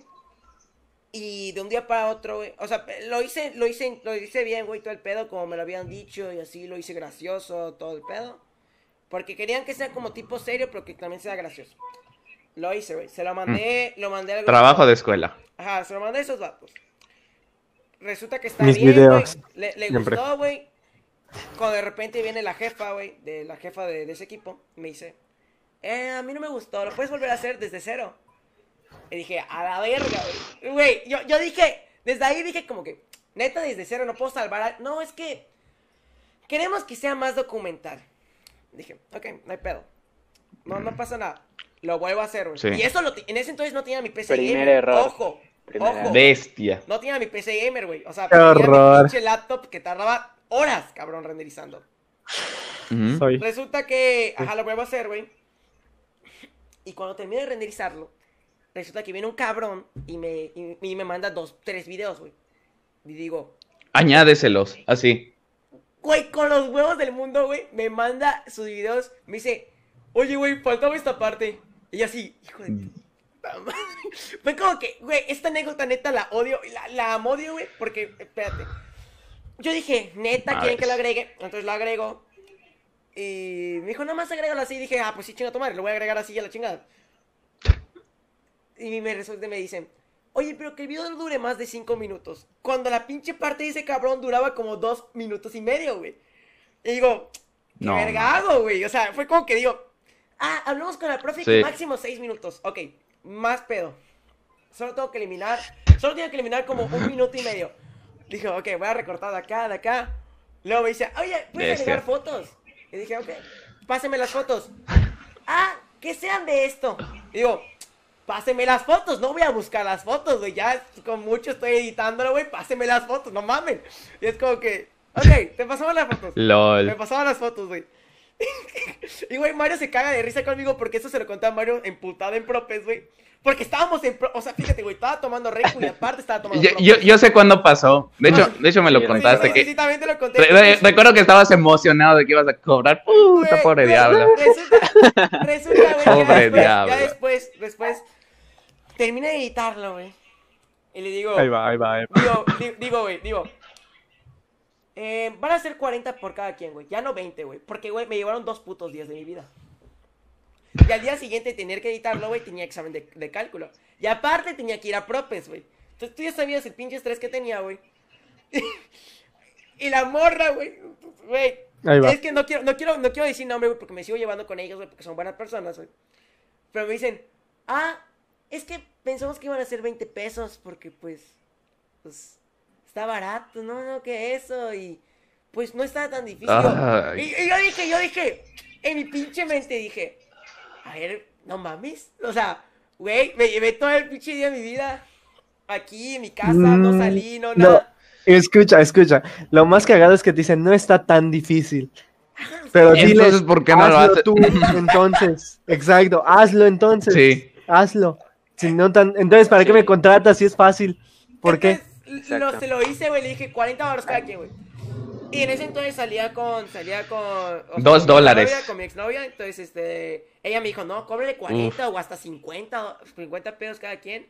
A: y de un día para otro, güey, o sea, lo hice, lo hice, lo hice bien, güey, todo el pedo, como me lo habían dicho y así lo hice gracioso, todo el pedo. Porque querían que sea como tipo serio, pero que también sea gracioso. Lo hice, güey, se lo mandé, lo mandé al grupo.
D: Trabajo de escuela.
A: Ajá, se lo mandé a esos datos. Resulta que está
C: Mis
A: bien,
C: videos,
A: güey. Le, le gustó, güey. Cuando de repente viene la jefa, güey, de la jefa de, de ese equipo, me dice, eh, a mí no me gustó, lo puedes volver a hacer desde cero. Y dije, a la verga, güey. Güey, yo, yo dije, desde ahí dije como que, neta, desde cero no puedo salvar a... No, es que queremos que sea más documental. Dije, ok, no hay pedo. No, no pasa nada. Lo vuelvo a hacer, güey.
D: Sí.
A: Y eso lo en ese entonces no tenía mi PC
B: Primer
A: gamer.
B: error.
A: Ojo,
B: Primer
A: ojo.
B: error.
D: Bestia.
A: No tenía mi PC gamer, güey. O sea,
C: Qué
A: tenía
C: horror.
A: mi pinche laptop que tardaba horas, cabrón, renderizando. Resulta que, ajá, lo vuelvo a hacer, güey. Y cuando terminé de renderizarlo, resulta que viene un cabrón y me, y, y me manda dos, tres videos, güey. Y digo,
D: Añádeselos, así.
A: güey, con los huevos del mundo, güey, me manda sus videos, me dice, oye, güey, faltaba esta parte. Y yo así, hijo de puta madre. *laughs* Fue como que, güey, esta anécdota neta la odio, la, la amo, odio, güey, porque, espérate. Yo dije, neta, quieren que lo agregue, entonces lo agrego. Y me dijo, nada más agrégalo así. Y dije, ah, pues sí, chinga tu madre, lo voy a agregar así a la chingada. Y me resulta, me dicen, oye, pero que el video no dure más de 5 minutos. Cuando la pinche parte de ese cabrón duraba como 2 minutos y medio, güey. Y digo, qué
D: No,
A: vergado, güey. O sea, fue como que digo, ah, hablamos con la profe
D: Sí.
A: que máximo 6 minutos. Ok, más pedo. Solo tengo que eliminar, solo tengo que eliminar como un *laughs* minuto y medio. Dije, ok, voy a recortar de acá, de acá. Luego me dice, oye, ¿puedes agregar fotos? Y dije, ok, páseme las fotos. Ah, que sean de esto. Y digo, páseme las fotos, no voy a buscar las fotos, güey. Ya con mucho estoy editándolo, güey. Páseme las fotos, no mamen. Y es como que, ok, te pasamos las fotos. Me
D: LOL.
A: pasaban las fotos, güey. *laughs* y, güey, Mario se caga de risa conmigo porque eso se lo conté a Mario emputado en propes, güey. Porque estábamos en... pro- O sea, fíjate, güey, estaba tomando Red Bull y aparte estaba tomando
D: Yo, yo, yo sé cuándo pasó. De hecho, de hecho me lo
B: Sí,
D: contaste.
A: sí,
D: que
A: sí, también te lo conté.
D: Re- re- recuerdo que estabas emocionado de que ibas a cobrar. Puta,
A: Güey,
D: pobre
A: güey,
D: diablo.
A: Resulta, resulta, güey,
D: Pobre
A: ya después,
D: diablo.
A: ya después, después, terminé de editarlo, güey. Y le digo,
C: Ahí va, ahí va, ahí va.
A: digo, di- digo, güey, digo, eh, van a ser 40 por cada quien, güey. Ya no 20, güey. Porque, güey, me llevaron dos putos días de mi vida. Y al día siguiente tener que editarlo, güey, tenía examen de, de cálculo. Y aparte tenía que ir a propes, güey. Entonces tú ya sabías el pinche estrés que tenía, güey. *laughs* y la morra, güey. Es que no quiero, no quiero, no quiero decir nombre, güey, porque me sigo llevando con ellos, güey, porque son buenas personas, güey. Pero me dicen, ah, es que pensamos que iban a ser 20 pesos, porque pues, pues, está barato, no, no, que eso, y pues no está tan difícil. Y, y yo dije, yo dije, en mi pinche mente dije, a ver, no mames, o sea, güey, me llevé todo el pinche día de mi vida aquí en mi casa, no
C: Mm,
A: salí, no,
C: no.
A: nada.
C: Escucha, escucha. Lo más cagado es que te dicen, no está tan difícil. Pero
D: Entonces,
C: diles,
D: ¿por qué no lo
C: hazlo
D: hace-
C: tú, entonces. *laughs* Exacto, hazlo entonces.
D: Sí.
C: Hazlo. Si no tan... Entonces, ¿para qué me contratas si es fácil? ¿Por qué?
A: Lo, se lo hice, güey, le dije 40 dólares cada quien, güey. Y en ese entonces salía con, salía con... o
D: Dos dólares.
A: Con mi exnovia, entonces, este, ella me dijo, no, cóbrele 40 o hasta 50, o 50 pesos cada quien.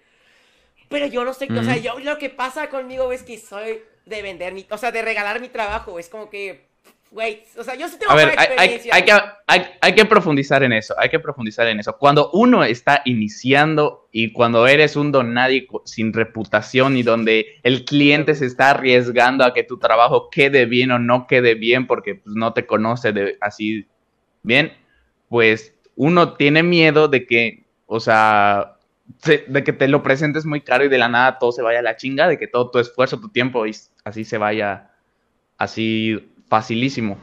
A: Pero yo no sé, o sea, yo lo que pasa conmigo es que soy de vender mi, o sea, de regalar mi trabajo, es como que, güey, o sea, yo sí tengo
D: A ver,
A: buena
D: hay, hay-
A: experiencia.
D: hay que, hay, hay que profundizar en eso, hay que profundizar en eso. Cuando uno está iniciando y cuando eres un don nadie sin reputación y donde el cliente se está arriesgando a que tu trabajo quede bien o no quede bien porque pues, no te conoce de, así bien, pues uno tiene miedo de que, o sea, se- de que te lo presentes muy caro y de la nada todo se vaya a la chinga, de que todo tu esfuerzo, tu tiempo y así se vaya así facilísimo.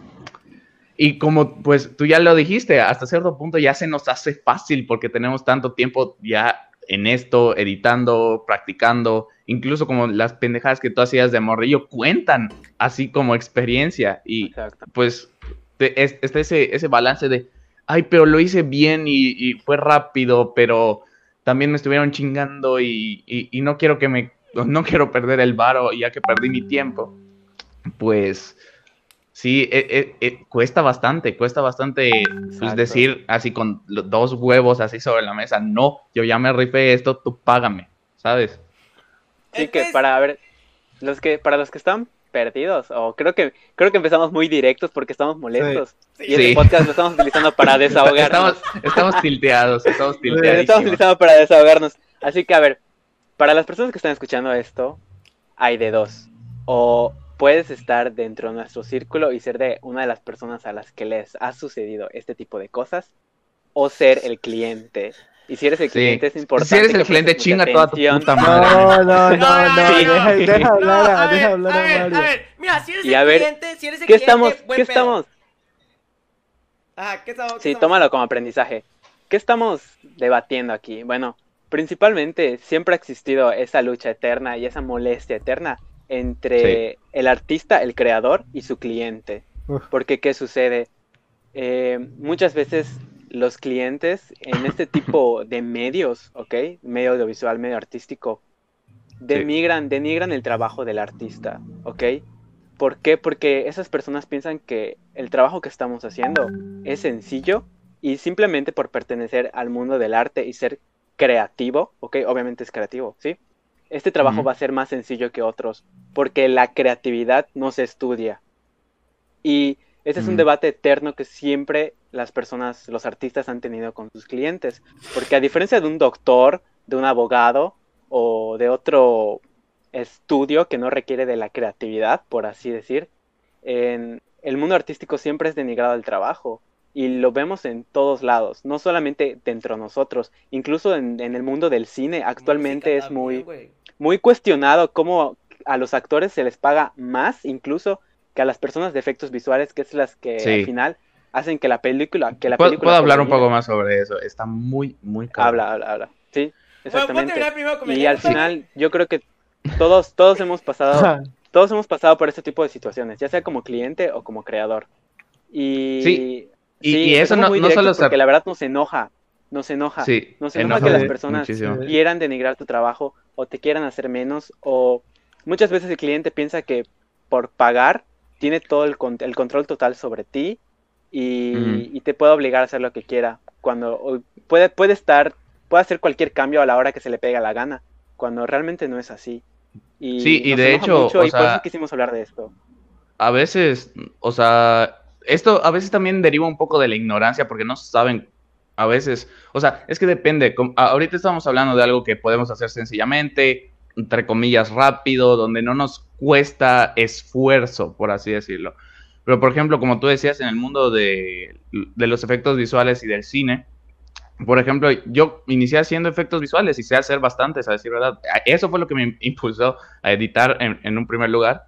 D: Y como pues tú ya lo dijiste, hasta cierto punto ya se nos hace fácil porque tenemos tanto tiempo ya en esto, editando, practicando, incluso como las pendejadas que tú hacías de morrillo cuentan así como experiencia y
B: Exacto.
D: pues te- es- está ese, ese balance de, ay, pero lo hice bien y, y fue rápido, pero también me estuvieron chingando y, y- y no quiero que me, *laughs* no quiero perder el varo ya que perdí mi tiempo. Pues sí, e- e- e- cuesta bastante, cuesta bastante pues, decir así con los dos huevos así sobre la mesa, no, yo ya me rifé esto, tú págame, ¿sabes?
B: Sí, que para ver, los que, para los que están perdidos, o creo que, creo que empezamos muy directos porque estamos molestos.
A: Sí.
B: Y este
D: Sí.
B: podcast lo estamos utilizando para *laughs* desahogarnos.
D: Estamos, estamos tilteados, estamos
B: Lo estamos utilizando para desahogarnos. Así que, a ver, para las personas que están escuchando esto, hay de dos. O puedes estar dentro de nuestro círculo y ser de una de las personas a las que les ha sucedido este tipo de cosas, o ser el cliente. Y si eres el
D: Sí.
B: cliente, es importante.
D: Si eres el cliente, chinga toda tu
B: atención.
D: puta madre.
C: No, no, no,
A: No,
C: no,
A: no,
C: deja,
B: no.
C: deja hablar,
A: No,
C: a,
A: a
C: deja
A: ver,
C: hablar
A: a
C: a,
A: ver,
C: Mario.
A: a ver, mira, si eres
B: Y
A: el
B: a ver,
A: cliente, si eres el
B: ¿Qué
A: cliente,
B: estamos?
A: buen
B: ¿Qué
A: pedo.
B: estamos?
A: Ajá, ¿qué estamos? qué
B: Sí,
A: estamos?
B: tómalo como aprendizaje. ¿Qué estamos debatiendo aquí? Bueno, principalmente siempre ha existido esa lucha eterna y esa molestia eterna entre el artista, el creador y su cliente.
C: Uf.
B: Porque, ¿qué sucede? Eh, muchas veces los clientes en este *laughs* tipo de medios, ¿ok? Medio audiovisual, medio artístico, denigran, denigran el trabajo del artista, ¿ok? ¿Por qué? Porque esas personas piensan que el trabajo que estamos haciendo es sencillo y simplemente por pertenecer al mundo del arte y ser creativo, ¿ok? Obviamente es creativo, ¿sí? Este trabajo va a ser más sencillo que otros porque la creatividad no se estudia. Y ese es un debate eterno que siempre las personas, los artistas han tenido con sus clientes. Porque a diferencia de un doctor, de un abogado o de otro estudio que no requiere de la creatividad, por así decir, en el mundo artístico siempre es denigrado el trabajo. Y lo vemos en todos lados, no solamente dentro de nosotros, incluso en, en el mundo del cine actualmente
A: Música
B: es muy, muy cuestionado cómo a los actores se les paga más incluso que a las personas de efectos visuales, que es las que
D: Sí.
B: al final hacen que la película, que la
D: ¿Puedo,
B: película
D: puedo hablar un poco más sobre eso? Está muy, muy cabrón.
B: Habla, habla, habla. Sí,
A: Bueno, ¿puedo
B: exactamente.
A: primero mi
B: y al final yo creo que todos, todos hemos pasado, *laughs* todos hemos pasado por este tipo de situaciones, ya sea como cliente o como creador. Y
D: Sí, y-
B: sí,
D: y eso no-
B: muy
D: no solo
B: porque la verdad nos enoja, nos enoja.
D: Sí,
B: Nos enoja
D: enoja
B: que las personas
D: muchísimo.
B: Quieran denigrar tu trabajo o te quieran hacer menos o muchas veces el cliente piensa que por pagar tiene todo el, con- el control total sobre ti y, te puede obligar a hacer lo que quiera cuando puede, puede estar puede hacer cualquier cambio a la hora que se le pega la gana cuando realmente no es así y
D: Sí, y de hecho,
B: mucho
D: o
B: y por eso quisimos hablar de esto
D: a veces, o sea, esto a veces también deriva un poco de la ignorancia porque no saben, a veces, o sea, es que depende. Ahorita estamos hablando de algo que podemos hacer sencillamente, entre comillas, rápido, donde no nos cuesta esfuerzo, por así decirlo. Pero, por ejemplo, como tú decías, en el mundo de, de los efectos visuales y del cine, por ejemplo, yo inicié haciendo efectos visuales y sé hacer bastantes, a decir verdad. Eso fue lo que me impulsó a editar en, en un primer lugar.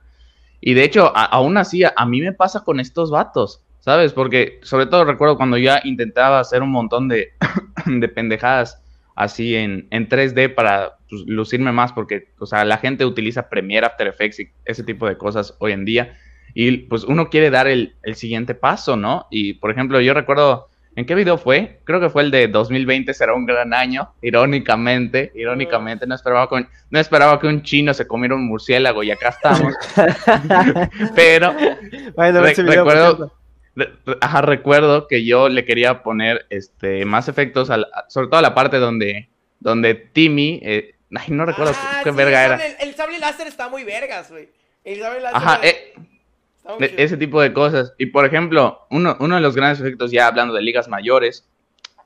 D: Y de hecho, a- aún así, a, mí me pasa con estos vatos, ¿sabes? Porque sobre todo recuerdo cuando ya intentaba hacer un montón de, *coughs* de pendejadas así en, en 3D para pues, lucirme más, porque, o sea, la gente utiliza Premiere, After Effects y ese tipo de cosas hoy en día. Y pues uno quiere dar el, el siguiente paso, ¿no? Y por ejemplo, yo recuerdo, ¿en qué video fue? Creo que fue el de 2020 será un gran año, irónicamente, irónicamente, no esperaba, con, no esperaba que un chino se comiera un murciélago y acá estamos. *laughs* Pero
C: Bueno,
D: Re-
C: ese video,
D: recuerdo- re- ajá, recuerdo que yo le quería poner este más efectos, a la- sobre todo a la parte donde, donde Timmy, eh, ay, no recuerdo
A: Ah,
D: qué
A: sí,
D: verga
A: el
D: era.
A: sable- El, sable láser está muy vergas, güey. El sable láser
D: Ajá, eh, ese tipo de cosas. Y por ejemplo, uno, uno de los grandes efectos, ya hablando de ligas mayores,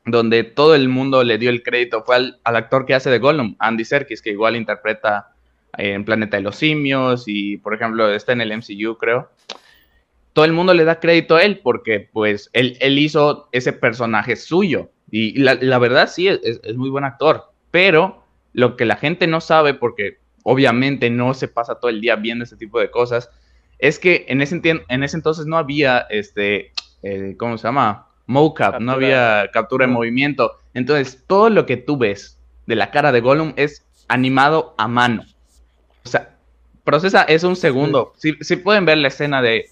D: donde todo el mundo le dio el crédito fue al, al actor que hace de Gollum, Andy Serkis, que igual interpreta eh, en Planeta de los Simios y, por ejemplo, está en el MCU, creo. Todo el mundo le da crédito a él porque, pues, él, él hizo ese personaje suyo. Y la, la verdad, sí, es, es muy buen actor. Pero lo que la gente no sabe, porque obviamente no se pasa todo el día viendo ese tipo de cosas, es que en ese, en ese entonces no había, este, eh, ¿cómo se llama? Mocap, no había captura de movimiento. Entonces, todo lo que tú ves de la cara de Gollum es animado a mano. O sea, procesa, es un segundo. Si, si pueden ver la escena de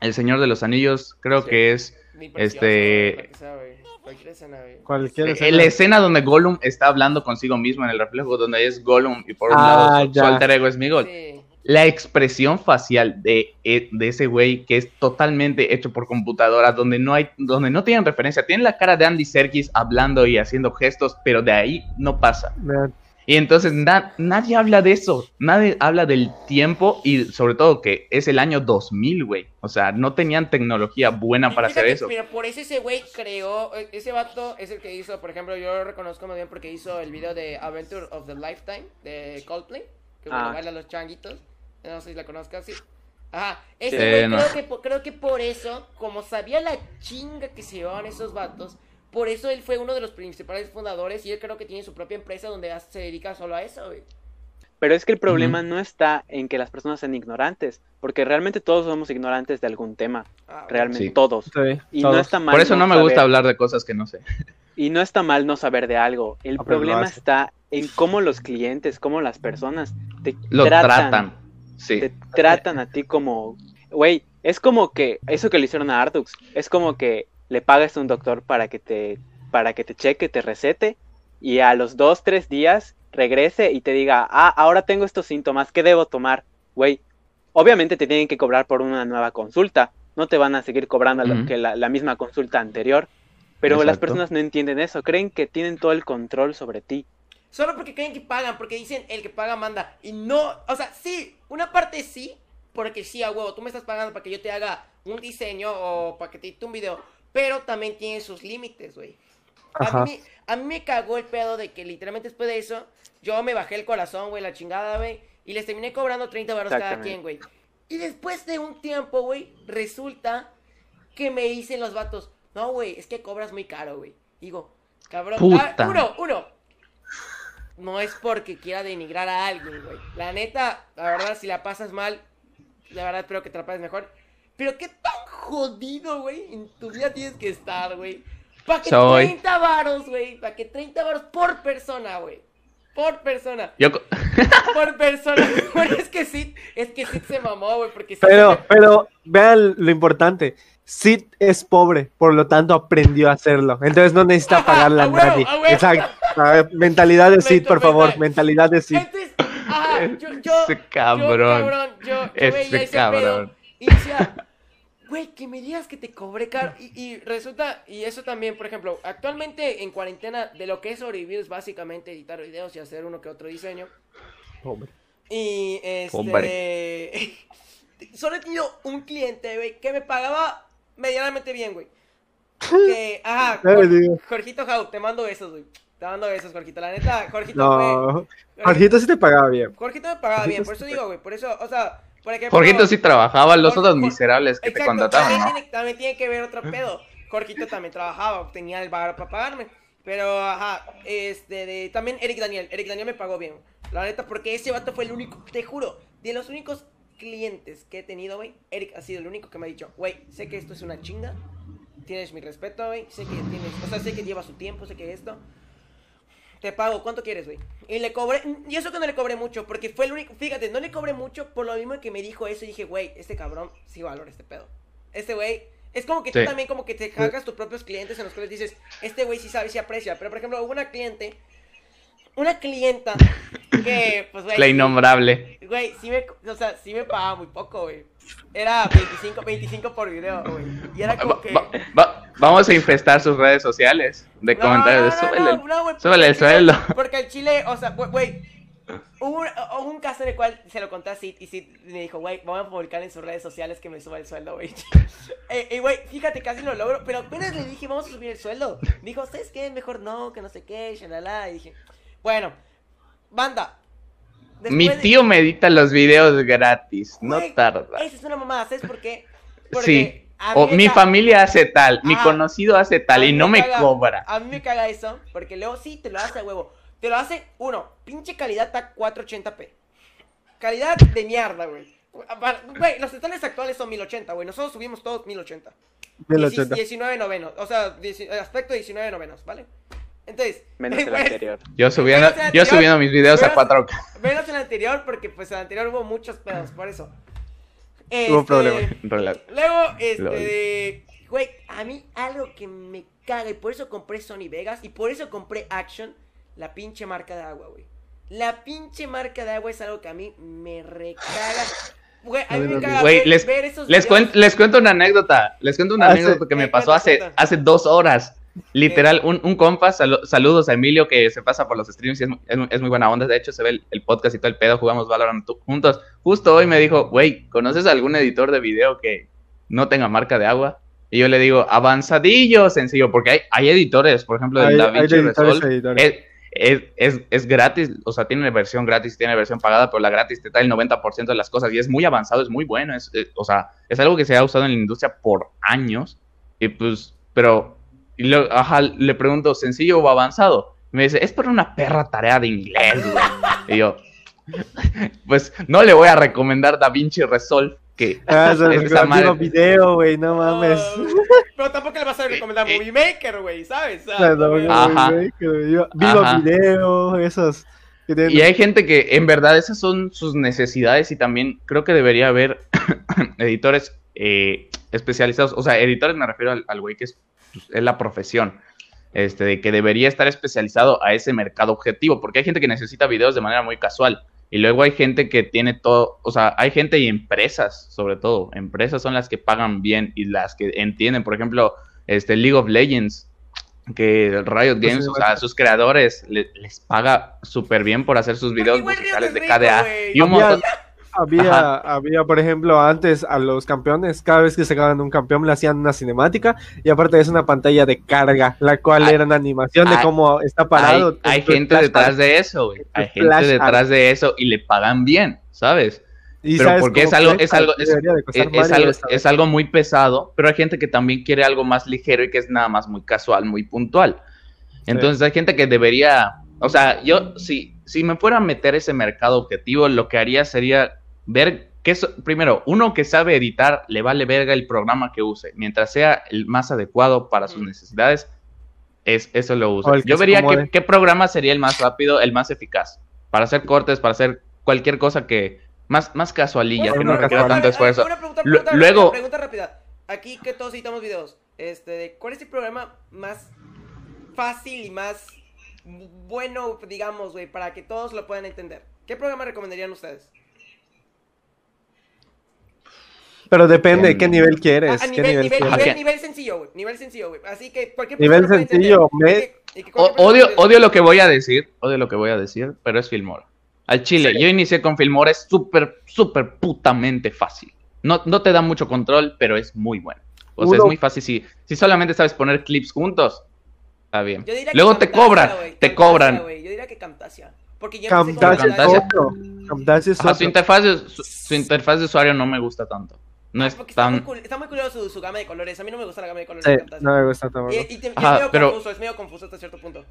D: El Señor de los Anillos, creo
A: Sí.
D: que es este-.
A: Cualquier escena, güey.
C: Cualquier
D: eh,
C: escena.
D: la escena donde Gollum está hablando consigo mismo en el reflejo, donde es Gollum y por un
C: Ah,
D: lado su, su alter ego es Migol.
A: Sí.
D: La expresión facial de, e- de ese güey que es totalmente hecho por computadora, donde no hay, donde no tienen referencia, tienen la cara de Andy Serkis hablando y haciendo gestos, pero de ahí no pasa. Y entonces na- nadie habla de eso, nadie habla del tiempo y sobre todo que es el año 2000, güey. O sea, no tenían tecnología buena
A: Y
D: para hacer eso.
A: Mira, por eso ese güey creó. eh, Ese vato es el que hizo, por ejemplo, yo lo reconozco muy bien porque hizo el video de Adventure of the Lifetime de Coldplay. Que
B: Ah.
A: baila los changuitos. No sé si la conozcas, sí. Ajá, ese
D: Sí,
A: güey
D: no.
A: creo, que, creo que por eso, como sabía la chinga que se llevaban esos vatos, por eso él fue uno de los principales fundadores y él creo que tiene su propia empresa donde se dedica solo a eso, güey.
B: Pero es que el problema no está en que las personas sean ignorantes, porque realmente todos somos ignorantes de algún tema,
A: Ah,
B: realmente
D: Sí.
B: todos.
C: sí,
B: Y
C: todos.
B: no está mal.
D: Por eso no me gusta hablar de cosas que no sé.
B: Y no está mal no saber de algo. El
C: Ah,
B: problema está en cómo los clientes, cómo las personas te
D: Lo
B: tratan,
D: tratan. Sí.
B: te tratan a ti como, güey, es como que eso que le hicieron a Ardux, es como que le pagas a un doctor para que te para que te cheque, te recete y a los dos, tres días regrese y te diga, ah, ahora tengo estos síntomas, ¿qué debo tomar? Güey, obviamente te tienen que cobrar por una nueva consulta, no te van a seguir cobrando lo que la, la misma consulta anterior, pero las personas no entienden eso, creen que tienen todo el control sobre ti.
A: Solo porque creen que pagan, porque dicen el que paga manda. Y no, o sea, sí, una parte sí, porque sí, a huevo, tú me estás pagando para que yo te haga un diseño o para que te edite un video, pero también tiene sus límites, güey. A mí, a mí me cagó el pedo de que literalmente después de eso, yo me bajé el corazón, güey, la chingada, güey, y les terminé cobrando 30 baros cada quien, güey. Y después de un tiempo, güey, resulta que me dicen los vatos, no, güey, es que cobras muy caro, güey. Digo, cabrón,
D: Puta.
A: ah, uno, uno. No es porque quiera denigrar a alguien, güey. La neta, la verdad, si la pasas mal, la verdad espero que te la pases mejor. Pero qué tan jodido, güey, en tu vida tienes que estar, güey. Para que
D: Soy.
A: 30 varos, güey. Para que 30 varos por persona, güey. Por persona.
D: Yo, *laughs*
A: Por persona. Bueno, es que sí, es que sí se mamó, güey. Porque sí
C: Pero,
A: se-
C: pero vean lo importante. Sid es pobre, por lo tanto aprendió a hacerlo. Entonces no necesita pagarle *laughs* a
A: A huevo,
C: nadie.
A: a huevo.
C: Exacto. A ver, mentalidad de Sid, por favor.
A: Mental.
C: Mentalidad de Sid.
A: Entonces, ajá, *laughs* yo, yo,
D: Ese
A: yo,
D: cabrón.
A: cabrón, yo, yo
D: Ese
A: veía ese
D: cabrón.
A: pedo y decía, *laughs* güey, que me digas que te cobré caro. Y, y resulta, y eso también, por ejemplo, actualmente en cuarentena, de lo que es sobrevivir es básicamente editar videos y hacer uno que otro diseño.
C: Hombre.
A: Y este.
D: Hombre. *laughs*
A: Solo he tenido un cliente, güey, que me pagaba medianamente bien, güey. Que, ajá. Jorgito Jau, te mando besos, güey. Te mando besos, Jorgito. La neta, Jorgito, güey.
C: No. Jorgito sí te pagaba bien.
A: Jorgito me pagaba bien, por eso
C: te
A: digo, güey. Por eso, o sea, por ejemplo.
D: Jorgito sí trabajaba, los otros miserables que te
A: Exacto,
D: contrataban,
A: también,
D: ¿no?
A: tiene, también tiene que ver otro pedo. Jorgito también trabajaba, tenía el bar para pagarme. Pero, ajá, este, de, también Eric Daniel. Eric Daniel me pagó bien. La neta, porque ese vato fue el único, te juro, de los únicos clientes que he tenido, güey. Eric ha sido el único que me ha dicho, güey, sé que esto es una chinga. Tienes mi respeto, güey. Sé que tienes, o sea, sé que lleva su tiempo, sé que esto. Te pago, ¿cuánto quieres, güey? Y le cobré, y eso que no le cobré mucho, porque fue el único, fíjate, no le cobré mucho por lo mismo que me dijo eso y dije, güey, este cabrón sí valora este pedo. Este güey, es como que tú también como que te hagas tus propios clientes en los cuales dices, este güey sí sabe, sí aprecia. Pero por ejemplo, hubo una cliente, una clienta que, pues, güey.
D: La innombrable.
A: Güey, sí me, o sea, sí me pagaba muy poco, güey. Era 25, 25 por video, güey. Y era como
D: Va-
A: que...
D: va- va- vamos a infestar sus redes sociales de
A: No,
D: comentarios de
A: no, no, güey,
D: súbele el sueldo.
A: Porque el chile, o sea, güey, hubo un, hubo un caso en el cual se lo conté a Sid y Sid me dijo, güey, vamos a publicar en sus redes sociales que me suba el sueldo, güey. *laughs* Eh, Y, güey, fíjate, casi lo logro, pero apenas le dije, vamos a subir el sueldo. Dijo, ¿sabes qué? Mejor no, que no sé qué, shalala. Y dije, bueno, banda. después
D: Mi
A: de-
D: tío me edita los videos gratis, no
A: Güey,
D: tarda.
A: Esa es una mamada, ¿sabes por qué? Porque
D: Sí.
A: a mí
D: O mi familia hace tal, mi conocido hace tal y no me
A: caga-
D: cobra.
A: A mí me caga eso, porque luego sí te lo hace a huevo. Te lo hace, uno, pinche calidad está 480p. Calidad de mierda, güey. Güey, los estándares actuales son 1080, güey. Nosotros subimos todos 1080.
C: 1080.
A: 19 novenos. O sea, aspecto 19 novenos, ¿vale? Entonces,
B: Menos el
A: güey, *laughs*
B: anterior.
D: Yo subiendo, yo subiendo mis videos a
A: pero-
D: 4K.
A: Menos el anterior, porque pues el anterior hubo muchos pedos, por eso.
C: Hubo
A: Este,
C: problemas.
D: Rela-
A: Luego, este, güey, a mí algo que me caga y por eso compré Sony Vegas y por eso compré Action, la pinche marca de agua, güey. La pinche marca de agua es algo que a mí me recaga. Güey, a mí me caga ver,
D: les,
A: ver esos
D: les, cuen- les cuento una anécdota. Les cuento una
C: Ah,
D: anécdota
C: sí.
D: que me
A: Eh,
D: pasó hace, hace dos horas. Literal, un, un compa, salu- saludos a Emilio que se pasa por los streams y es, es mu- es muy buena onda. De hecho, se ve el, el podcast y todo el pedo, jugamos Valorant juntos. Justo hoy me dijo, güey, ¿conoces algún editor de video que no tenga marca de agua? Y yo le digo, avanzadillo, sencillo, porque hay, hay editores, por ejemplo,
C: Hay-
D: DaVinci Resolve.
C: editores.
D: Es, es, es, es gratis, o sea, tiene versión gratis tiene versión pagada, pero la gratis te da el 90% de las cosas y es muy avanzado, es muy bueno, es, o sea, es algo que se ha usado en la industria por años y pues, pero, y luego, ajá, le pregunto, ¿sencillo o avanzado? Y me dice, es por una perra tarea de inglés, güey. Y yo, *laughs* pues, no le voy a recomendar DaVinci Resolve, que
C: Ah,
D: es *laughs*
C: es
D: esa madre-
C: video, güey, no mames.
A: Pero tampoco le vas a recomendar
D: Eh, eh.
A: Movie Maker, güey, ¿sabes? No,
C: güey,
A: güey.
D: Ajá. Ajá.
C: video, esos.
D: Y hay gente que en verdad esas son sus necesidades y también creo que debería haber *coughs* editores eh, especializados. O sea, editores me refiero al al güey que es, pues, es la profesión. este, de que debería estar especializado a ese mercado objetivo, porque hay gente que necesita videos de manera muy casual. Y luego hay gente que tiene todo, o sea, hay gente y empresas, sobre todo, empresas son las que pagan bien y las que entienden, por ejemplo, este League of Legends, que Riot
C: Pues
D: Games, o sea, a sus creadores le- les paga súper bien por hacer sus videos musicales
A: es
D: de KDA. Y un montón,
C: Había, había, por ejemplo, antes a los campeones, cada vez que sacaban un campeón le hacían una cinemática y aparte es una pantalla de carga, la cual
D: Hay-
C: era una animación de
D: hay-
C: cómo está parado.
D: hay gente detrás de eso, güey. Hay gente detrás de eso y le pagan bien, ¿sabes?
C: Y
D: pero
C: ¿sabes
D: porque es algo- es algo- es- Es, es algo, es algo muy pesado, pero hay gente que también quiere algo más ligero y que es nada más muy casual, muy puntual. Entonces hay gente que debería, o sea, yo si, si me fuera a meter ese mercado objetivo, lo que haría sería ver qué es, primero, uno que sabe editar, le vale verga el programa que use, mientras sea el más adecuado para sus
A: Mm.
D: necesidades, es, eso lo usa.
C: Que
D: Yo vería qué, qué programa sería el más rápido, el más eficaz, para hacer cortes, para hacer cualquier cosa que más, más casualilla,
C: Bueno,
D: que no requiera
C: casual.
D: tanto esfuerzo.
A: Una pregunta,
D: Lu-
A: pregunta
D: luego-
A: rápida, pregunta rápida. Aquí que todos editamos videos, este, ¿cuál es el programa más fácil y más bueno, digamos, güey, para que todos lo puedan entender? ¿Qué programa recomendarían ustedes?
C: Pero depende de qué nivel
A: A,
C: quieres.
A: a
C: qué
A: nivel, nivel,
C: quieres.
A: nivel,
D: Ok.
A: nivel sencillo, güey. Nivel sencillo, güey. Así que cualquier
C: Nivel sencillo, me-
A: que- que
D: O- odio, odio lo que voy a decir, odio lo que voy a decir, pero es Filmora. Al chile, yo inicié con Filmora, es súper, súper putamente fácil. No, no te da mucho control, pero es muy bueno. O sea, es muy fácil. Si, si solamente sabes poner clips juntos, está bien.
A: Yo
D: Luego te cobran, te cobran.
A: Yo diría que Camtasia. Porque con
C: Camtasia es
D: Camtasia.
C: es
D: Ajá, su, interfaz su interfaz de usuario no me gusta tanto. No es
A: Porque está muy, está muy curioso su, su gama de colores. A mí no me gusta la gama de colores
C: Sí, no me gusta tampoco.
A: Y, y te- y
D: Ajá,
A: es medio
D: pero-
A: confuso, es medio confuso hasta cierto punto.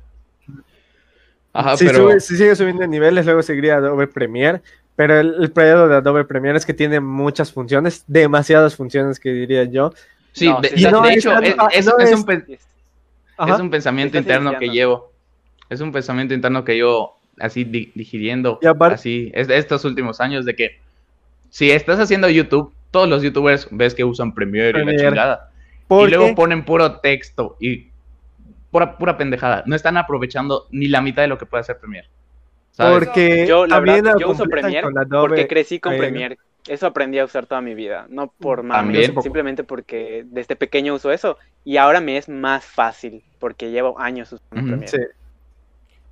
D: Ajá,
C: si,
D: pero...
C: sube- si sigue subiendo de niveles, luego seguiría Adobe Premiere. Pero el, el problema de Adobe Premiere es que tiene muchas funciones, demasiadas funciones que diría yo.
D: Sí,
B: No,
D: de,
C: no
D: hecho, es, es-
C: no
D: es
C: es-
D: un... Es un pensamiento interno que llevo. Es un pensamiento interno que yo así di- digiriendo
C: Y aparte-
D: así estos últimos años de que si estás haciendo YouTube, todos los youtubers ves que usan Premiere, y la chingada. Y luego ponen puro texto y pura, pura pendejada. No están aprovechando ni la mitad de lo que puede hacer Premiere. ¿Sabes?
C: Porque
B: Yo, la
C: también
B: verdad, yo uso Premiere
C: con Adobe
B: porque crecí con
C: Premiere.
B: Premiere. Eso aprendí a usar toda mi vida, no por
D: También.
B: mames, simplemente porque desde pequeño uso eso y ahora me es más fácil porque llevo años usando. Premiere.
C: Sí.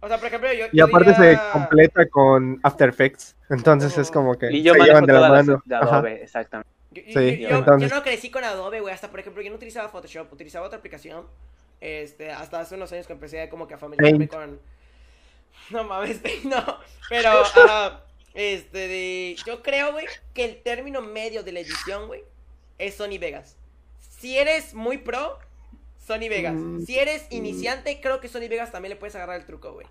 A: O sea, por ejemplo, yo.
C: Y
A: yo
C: aparte
A: diría-
C: se completa con After Effects. Entonces es como que
B: Y yo
C: se llevan de la mano.
B: de
C: Ajá.
B: Adobe, exactamente.
A: Yo,
C: Sí,
A: yo-
C: entonces-
A: yo no crecí con Adobe, güey. Hasta, por ejemplo, yo no utilizaba Photoshop, utilizaba otra aplicación. Este, hasta hace unos años que empecé como que a familiarizarme
C: Paint.
A: con. No mames, *laughs* no. Pero, ah, este, de... yo creo, güey, que el término medio de la edición, güey, es Sony Vegas. Si eres muy pro, Sony Vegas.
C: Mm.
A: Si eres iniciante, creo que Sony Vegas también le puedes agarrar el truco, güey.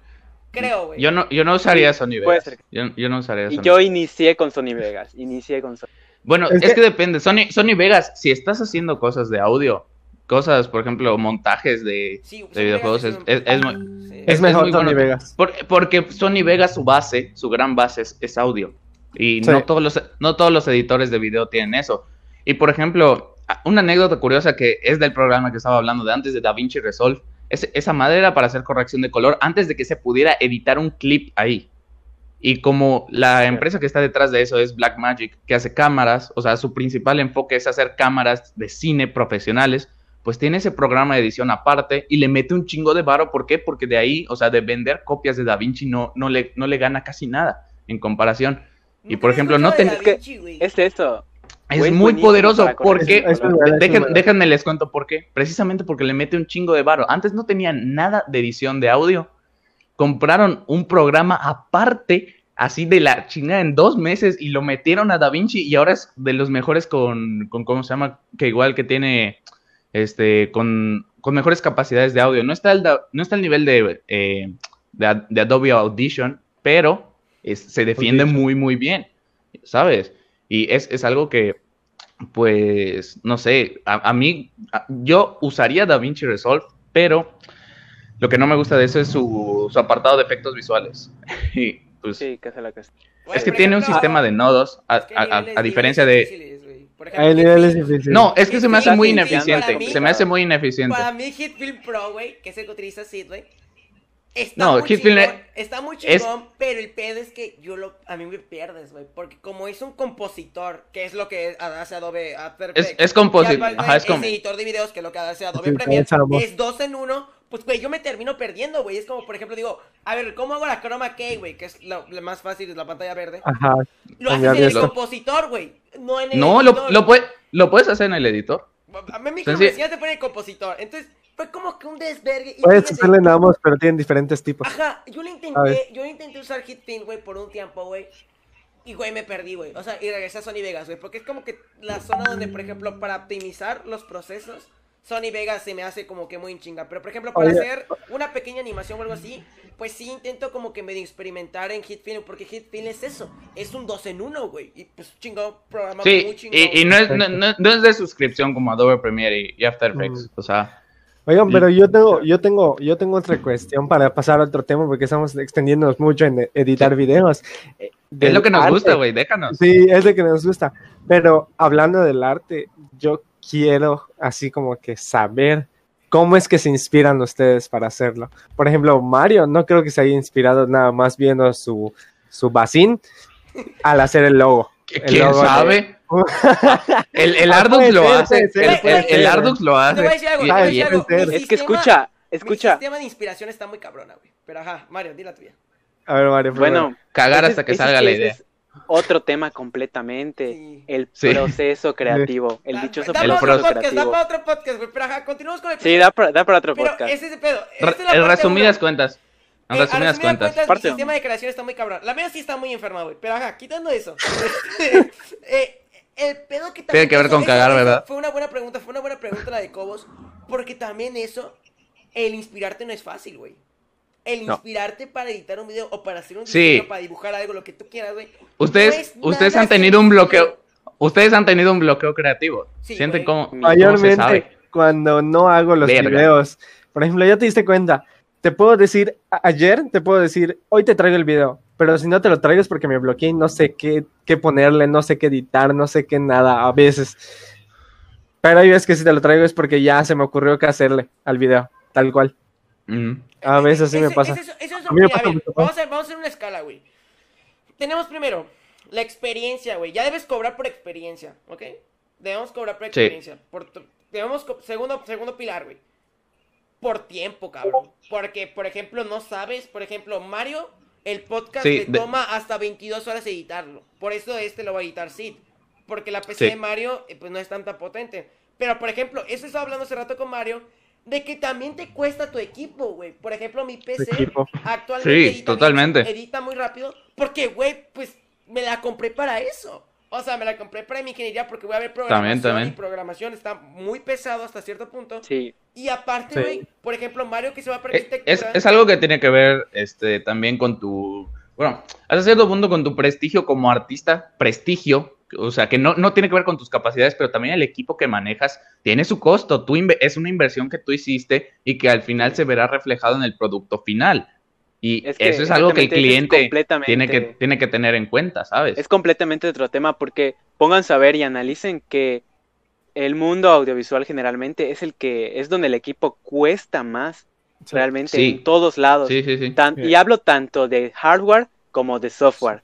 A: Creo, güey.
D: Yo no, yo no usaría
B: Sí,
D: Sony
B: puede
D: Vegas.
B: ser.
D: Yo, yo no usaría
B: Y
D: Sony
B: yo inicié con Sony Vegas, inicié con Sony.
D: Bueno,
C: Es
D: es,
C: que-
D: que... depende. Sony, Sony Vegas, si estás haciendo cosas de audio, cosas, por ejemplo, montajes de,
A: Sí, Sony
D: de videojuegos, es,
A: un-
D: es- es muy...
A: Sí.
C: Es
D: es
C: mejor
D: muy
C: Sony
D: bueno.
C: Vegas.
D: por- porque Sony Vegas, su base, su gran base es, es audio. Y
C: Sí.
D: no, todos los, no todos los editores de video tienen eso. Y, por ejemplo, una anécdota curiosa que es del programa que estaba hablando de antes, de DaVinci Resolve, es esa madera para hacer corrección de color antes de que se pudiera editar un clip ahí. Y como la empresa que está detrás de eso es Blackmagic, que hace cámaras, o sea, su principal enfoque es hacer cámaras de cine profesionales, pues tiene ese programa de edición aparte y le mete un chingo de varo. ¿Por qué? Porque de ahí, o sea, de vender copias de DaVinci no, no, le, no le gana casi nada en comparación. Y, por ejemplo, no
A: escuchado de
D: ten-
A: Da Vinci, güey.
B: Es esto.
D: Es muy poderoso porque...
C: es
D: Dejen- déjenme les cuento por qué. Precisamente porque le mete un chingo de varo. Antes no tenían nada de edición de audio. Compraron un programa aparte, así de la chingada en dos meses, y lo metieron a DaVinci y ahora es de los mejores con, con ¿cómo se llama? Que igual que tiene, este, con, con mejores capacidades de audio. No está el, da- no está el nivel de, eh, de, Ad- de Adobe Audition, pero es- se defiende
C: Audition.
D: muy, muy bien, ¿sabes? Y es, es algo que, pues, no sé, a, a mí, a- yo usaría DaVinci Resolve, pero lo que no me gusta de eso es su, su apartado de efectos visuales. *laughs* Y pues
B: Sí, que se la que
D: es que tiene un sistema de nodos, a, a- a- a diferencia de...
C: Hay niveles difíciles.
D: No, es que se me hace muy ineficiente.
A: mí-
D: Se me hace muy ineficiente.
A: Para mí Hitfilm Pro, güey, que es el que utiliza Sid, güey. Está
D: No,
A: muy chingón,
D: es-
A: está muy
D: es-
A: chingón, pero el pedo es que yo lo, a mí me pierdes, güey, porque como es un compositor, que es lo que hace Adobe After
D: Es-
A: Effects,
D: es ajá,
A: editor de videos, que es lo que hace Adobe
C: Sí,
A: Premiere, es dos en uno, pues, güey, yo me termino perdiendo, güey, es como, por ejemplo, digo, a ver, ¿cómo hago la chroma key, güey? Que es lo, lo más fácil, es la pantalla verde.
C: Ajá.
A: Lo haces en el compositor, güey, no en el
D: No, lo, lo, puede- lo puedes hacer en el editor.
A: A mí mi
D: Senci-
A: universidad te pone el compositor, entonces fue como que un desvergue. y
C: Puedes hacerle en ambos, pero tienen diferentes tipos.
A: Ajá, yo le intenté, yo le intenté usar Hitfilm, güey, por un tiempo, güey. Y, güey, me perdí, güey. O sea, y regresé a Sony Vegas, güey. Porque es como que la zona donde, por ejemplo, para optimizar los procesos, Sony Vegas se me hace como que muy en chinga. Pero, por ejemplo, para
C: Oye.
A: hacer una pequeña animación o algo así, pues sí intento como que medio experimentar en Hitfilm. Porque Hitfilm es eso. Es un 2 en 1, güey. Y pues chingón, programa muy
D: Sí,
A: chingón.
D: y, y no, es, no, no- no es de suscripción como Adobe Premiere y, y After Effects. O sea,
C: Oigan, pero yo tengo, yo tengo, yo tengo otra cuestión para pasar a otro tema porque estamos extendiéndonos mucho en editar videos. Eh,
D: es lo que nos
C: arte.
D: gusta, güey. Déjanos.
C: Sí, es lo que nos gusta. Pero hablando del arte, yo quiero así como que saber cómo es que se inspiran ustedes para hacerlo. Por ejemplo, Mario no creo que se haya inspirado nada más viendo su, su bacín al hacer el logo. El
D: ¿Quién
C: logo de-
D: sabe? *laughs* El, el Ardux lo hace. El, el- el. Ardux lo hace.
B: Es que escucha, escucha.
A: sistema de inspiración está muy cabrona, güey. Pero ajá, Mario, di la tuya.
C: A ver, Mario. primero.
B: Bueno,
D: Cagar hasta que
B: ese
D: salga
B: es
D: la idea.
B: es otro tema completamente.
A: Sí.
B: El
D: Sí.
B: proceso creativo, *laughs* el
A: Da-
B: dichoso
A: da
D: el
A: para
B: proceso
A: otro podcast, da
B: creativo.
A: para otro podcast, güey. Pero ajá, continuamos con el
B: Sí, da para, da para otro
A: Pero
B: podcast.
A: ese es el pedo.
D: Re-
A: es parte
D: resumidas
A: uno.
D: cuentas. En
A: Eh,
D: resumidas
A: resumidas
D: cuentas.
A: cuentas,
B: Parte
A: mi sistema de creación está muy cabrón. La mía sí está muy enferma, güey. Pero ajá, quitando eso. *laughs* eh, el pedo que también.
D: Tiene que ver con
A: eso-
D: cagar,
A: eso
D: ¿verdad?
A: Fue una buena pregunta, fue una buena pregunta la de Cobos. Porque también eso, el inspirarte no es fácil, güey. El
C: No.
A: inspirarte para editar un video o para hacer un
D: Sí.
A: diseño, para dibujar algo, lo que tú quieras, güey.
D: Ustedes,
A: no
D: ustedes han tenido un bloqueo. Ustedes han tenido un bloqueo creativo.
A: Sí,
D: Sienten cómo se
C: Mayormente
D: sabe.
C: cuando no hago los
D: Verga.
C: videos. Por ejemplo, ya te diste cuenta. Te puedo decir, ayer te puedo decir, hoy te traigo el video. Pero si no te lo traigo es porque me bloqueé y no sé qué, qué ponerle, no sé qué editar, no sé qué nada, a veces. Pero hay veces que si te lo traigo es porque ya se me ocurrió qué hacerle al video, tal cual. A veces sí me pasa.
A: ese- es
C: a
A: ver, vamos, a, ver- vamos a hacer una escala, güey. Tenemos primero la experiencia, güey. Ya debes cobrar por experiencia, ¿ok? Debemos cobrar por
D: Sí.
A: experiencia. Por tu- debemos co- segundo, segundo pilar, güey. Por tiempo, cabrón. Porque, por ejemplo, no sabes, por ejemplo, Mario, el podcast
D: Sí,
A: le
D: de-
A: toma hasta 22 horas editarlo. Por eso este lo va a editar Sid. Porque la PC
D: Sí.
A: de Mario, eh, pues no es tanta potente. Pero, por ejemplo, eso estaba hablando hace rato con Mario, de que también te cuesta tu equipo, güey. Por ejemplo, mi PC
C: equipo.
A: actualmente
D: Sí,
A: edita,
D: totalmente.
A: edita muy rápido. Porque, güey, pues me la compré para eso. O sea, me la compré para mi ingeniería porque voy a ver programación.
D: también.
A: Y programación está muy pesado hasta cierto punto.
B: Sí,
A: Y aparte,
C: Sí.
A: güey, por ejemplo, Mario que se va para
D: Eh,
A: arquitectura.
D: Es, es algo que tiene que ver este, también con tu, bueno, hasta cierto punto con tu prestigio como artista, prestigio, o sea, que no, no tiene que ver con tus capacidades, pero también el equipo que manejas tiene su costo, tú es una inversión que tú hiciste y que al final se verá reflejado en el producto final. Y
B: Es que
D: eso es algo que el cliente tiene que, tiene que tener en cuenta, ¿sabes?
B: es completamente otro tema porque pónganse a ver y analicen que el mundo audiovisual generalmente es el que es donde el equipo cuesta más realmente
D: Sí.
B: en todos lados.
D: Sí, sí, sí.
B: Tan-
C: Sí.
B: Y hablo tanto de hardware como de software.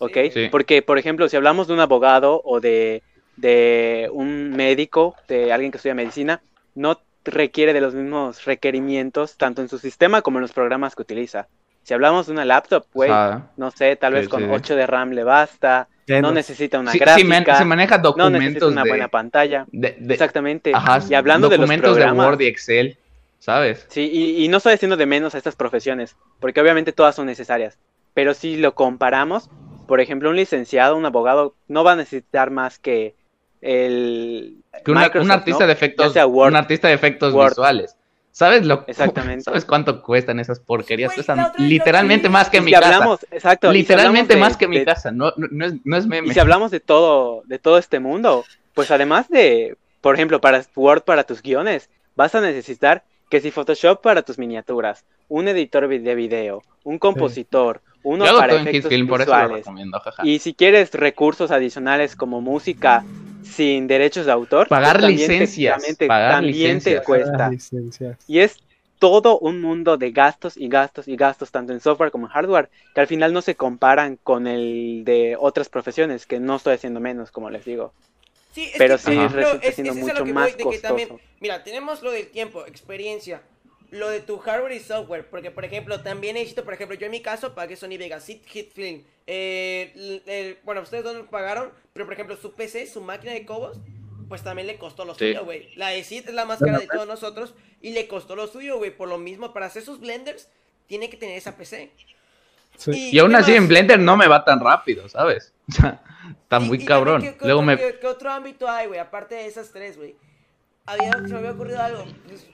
B: ¿Ok?
D: Sí.
B: Porque, por ejemplo, si hablamos de un abogado o de, de un médico, de alguien que estudia medicina, no requiere de los mismos requerimientos, tanto en su sistema como en los programas que utiliza. Si hablamos de una laptop, güey, no sé, tal
D: Sí,
B: vez con
D: sí.
B: 8 de RAM le basta, no necesita una
D: Sí, sí,
B: gráfica,
D: man- se maneja
B: no necesita
D: documentos
B: una
D: de,
B: buena pantalla.
D: de- de-
B: Exactamente.
D: ajá,
B: y hablando de los
D: documentos de,
B: programas,
D: Word y Excel, ¿sabes?
B: Sí, y, y no estoy haciendo de menos a estas profesiones, porque obviamente todas son necesarias. Pero si lo comparamos, por ejemplo, un licenciado, un abogado, no va a necesitar más que el
D: Que una-
B: Microsoft,
D: un artista
B: ¿no?
D: de efectos,
B: Word,
D: un artista de efectos
B: Word.
D: visuales. ¿Sabes lo
B: Exactamente.
D: ¿Sabes cuánto cuestan esas porquerías? Cuestan literalmente más que mi
B: si
D: casa.
B: exacto,
D: literalmente más que mi casa. No, no, es, no es meme.
B: Y si hablamos de todo, de todo este mundo, pues además de, por ejemplo, para Word para tus guiones, vas a necesitar que si Photoshop para tus miniaturas, un editor de video, un compositor, uno
D: Yo
B: para efectos
D: Hitfilm, por eso lo recomiendo, jaja.
B: Y si quieres recursos adicionales como música sin derechos de autor.
D: Pagar
B: también te-
D: licencias,
B: también te-
D: pagar
B: también te
D: licencias.
B: cuesta.
C: Las licencias.
B: Y es todo un mundo de gastos y gastos y gastos, tanto en software como en hardware, que al final no se comparan con el de otras profesiones, que no estoy haciendo menos, como les digo.
A: Sí, es
B: Pero
A: que,
B: sí resulta
A: es-
B: siendo
A: es
B: mucho más
A: voy, también-
B: costoso.
A: mira, tenemos lo del tiempo, experiencia, lo de tu hardware y software, porque por ejemplo, también he visto, por ejemplo, yo en mi caso pagué Sony Vegas, Hit, Hit Film, eh, l- el- bueno, ustedes dos lo pagaron, pero por ejemplo, su PC, su máquina de cobos, pues también le costó lo
D: Sí.
A: suyo, güey. La de Sid es la más cara de todos nosotros y le costó lo suyo, güey, por lo mismo, para hacer sus blenders, tiene que tener esa PC.
C: Sí.
D: Y aún
A: ¿qué
D: así
A: más?
D: en Blender no me va tan rápido, ¿sabes? *laughs* O sea, está
A: Y-
D: muy
A: y
D: cabrón.
A: ¿qué- qué
D: Luego
A: otro,
D: me...
A: qué- qué otro ámbito hay, güey? Aparte de esas tres, güey. Había, se me había ocurrido algo. pues,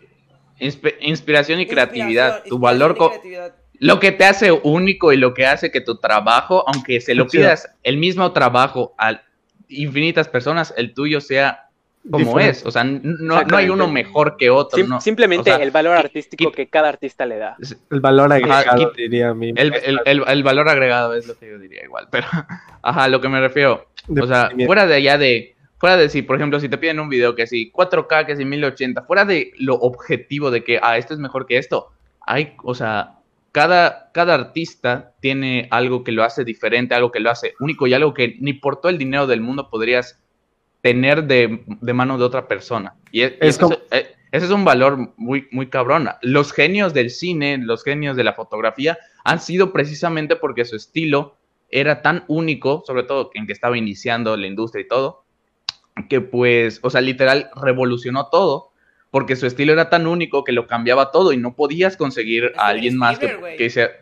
D: inspi- inspiración y creatividad.
A: inspiración,
D: Tu valor...
A: creatividad.
D: Lo que te hace único y lo que hace que tu trabajo, aunque se lo pidas el mismo trabajo a infinitas personas, el tuyo sea como
C: Diferente.
D: es. O sea, no, no hay uno mejor que otro.
B: Sim-
D: no.
B: simplemente
D: O sea,
B: el valor artístico que cada artista le da.
C: El valor agregado, diría
D: El, el- el- el valor agregado es lo que yo diría igual, pero *laughs* ajá, lo que me refiero,
C: De
D: o sea, fuera de allá de, fuera de si, por ejemplo, si te piden un video que si 4K, que si 1080, fuera de lo objetivo de que, ah, esto es mejor que esto, hay, o sea, cada, cada artista tiene algo que lo hace diferente, algo que lo hace único y algo que ni por todo el dinero del mundo podrías tener de, de mano de otra persona. Y, es- y
C: Es
D: eso- eh, ese es un valor muy, muy cabrón. Los genios del cine, los genios de la fotografía, han sido precisamente porque su estilo era tan único, sobre todo en que estaba iniciando la industria y todo, que pues, o sea, literal revolucionó todo, porque su estilo era tan único que lo cambiaba todo y no podías conseguir a
A: Steven
D: alguien más que,
A: Spielberg,
D: que hiciera-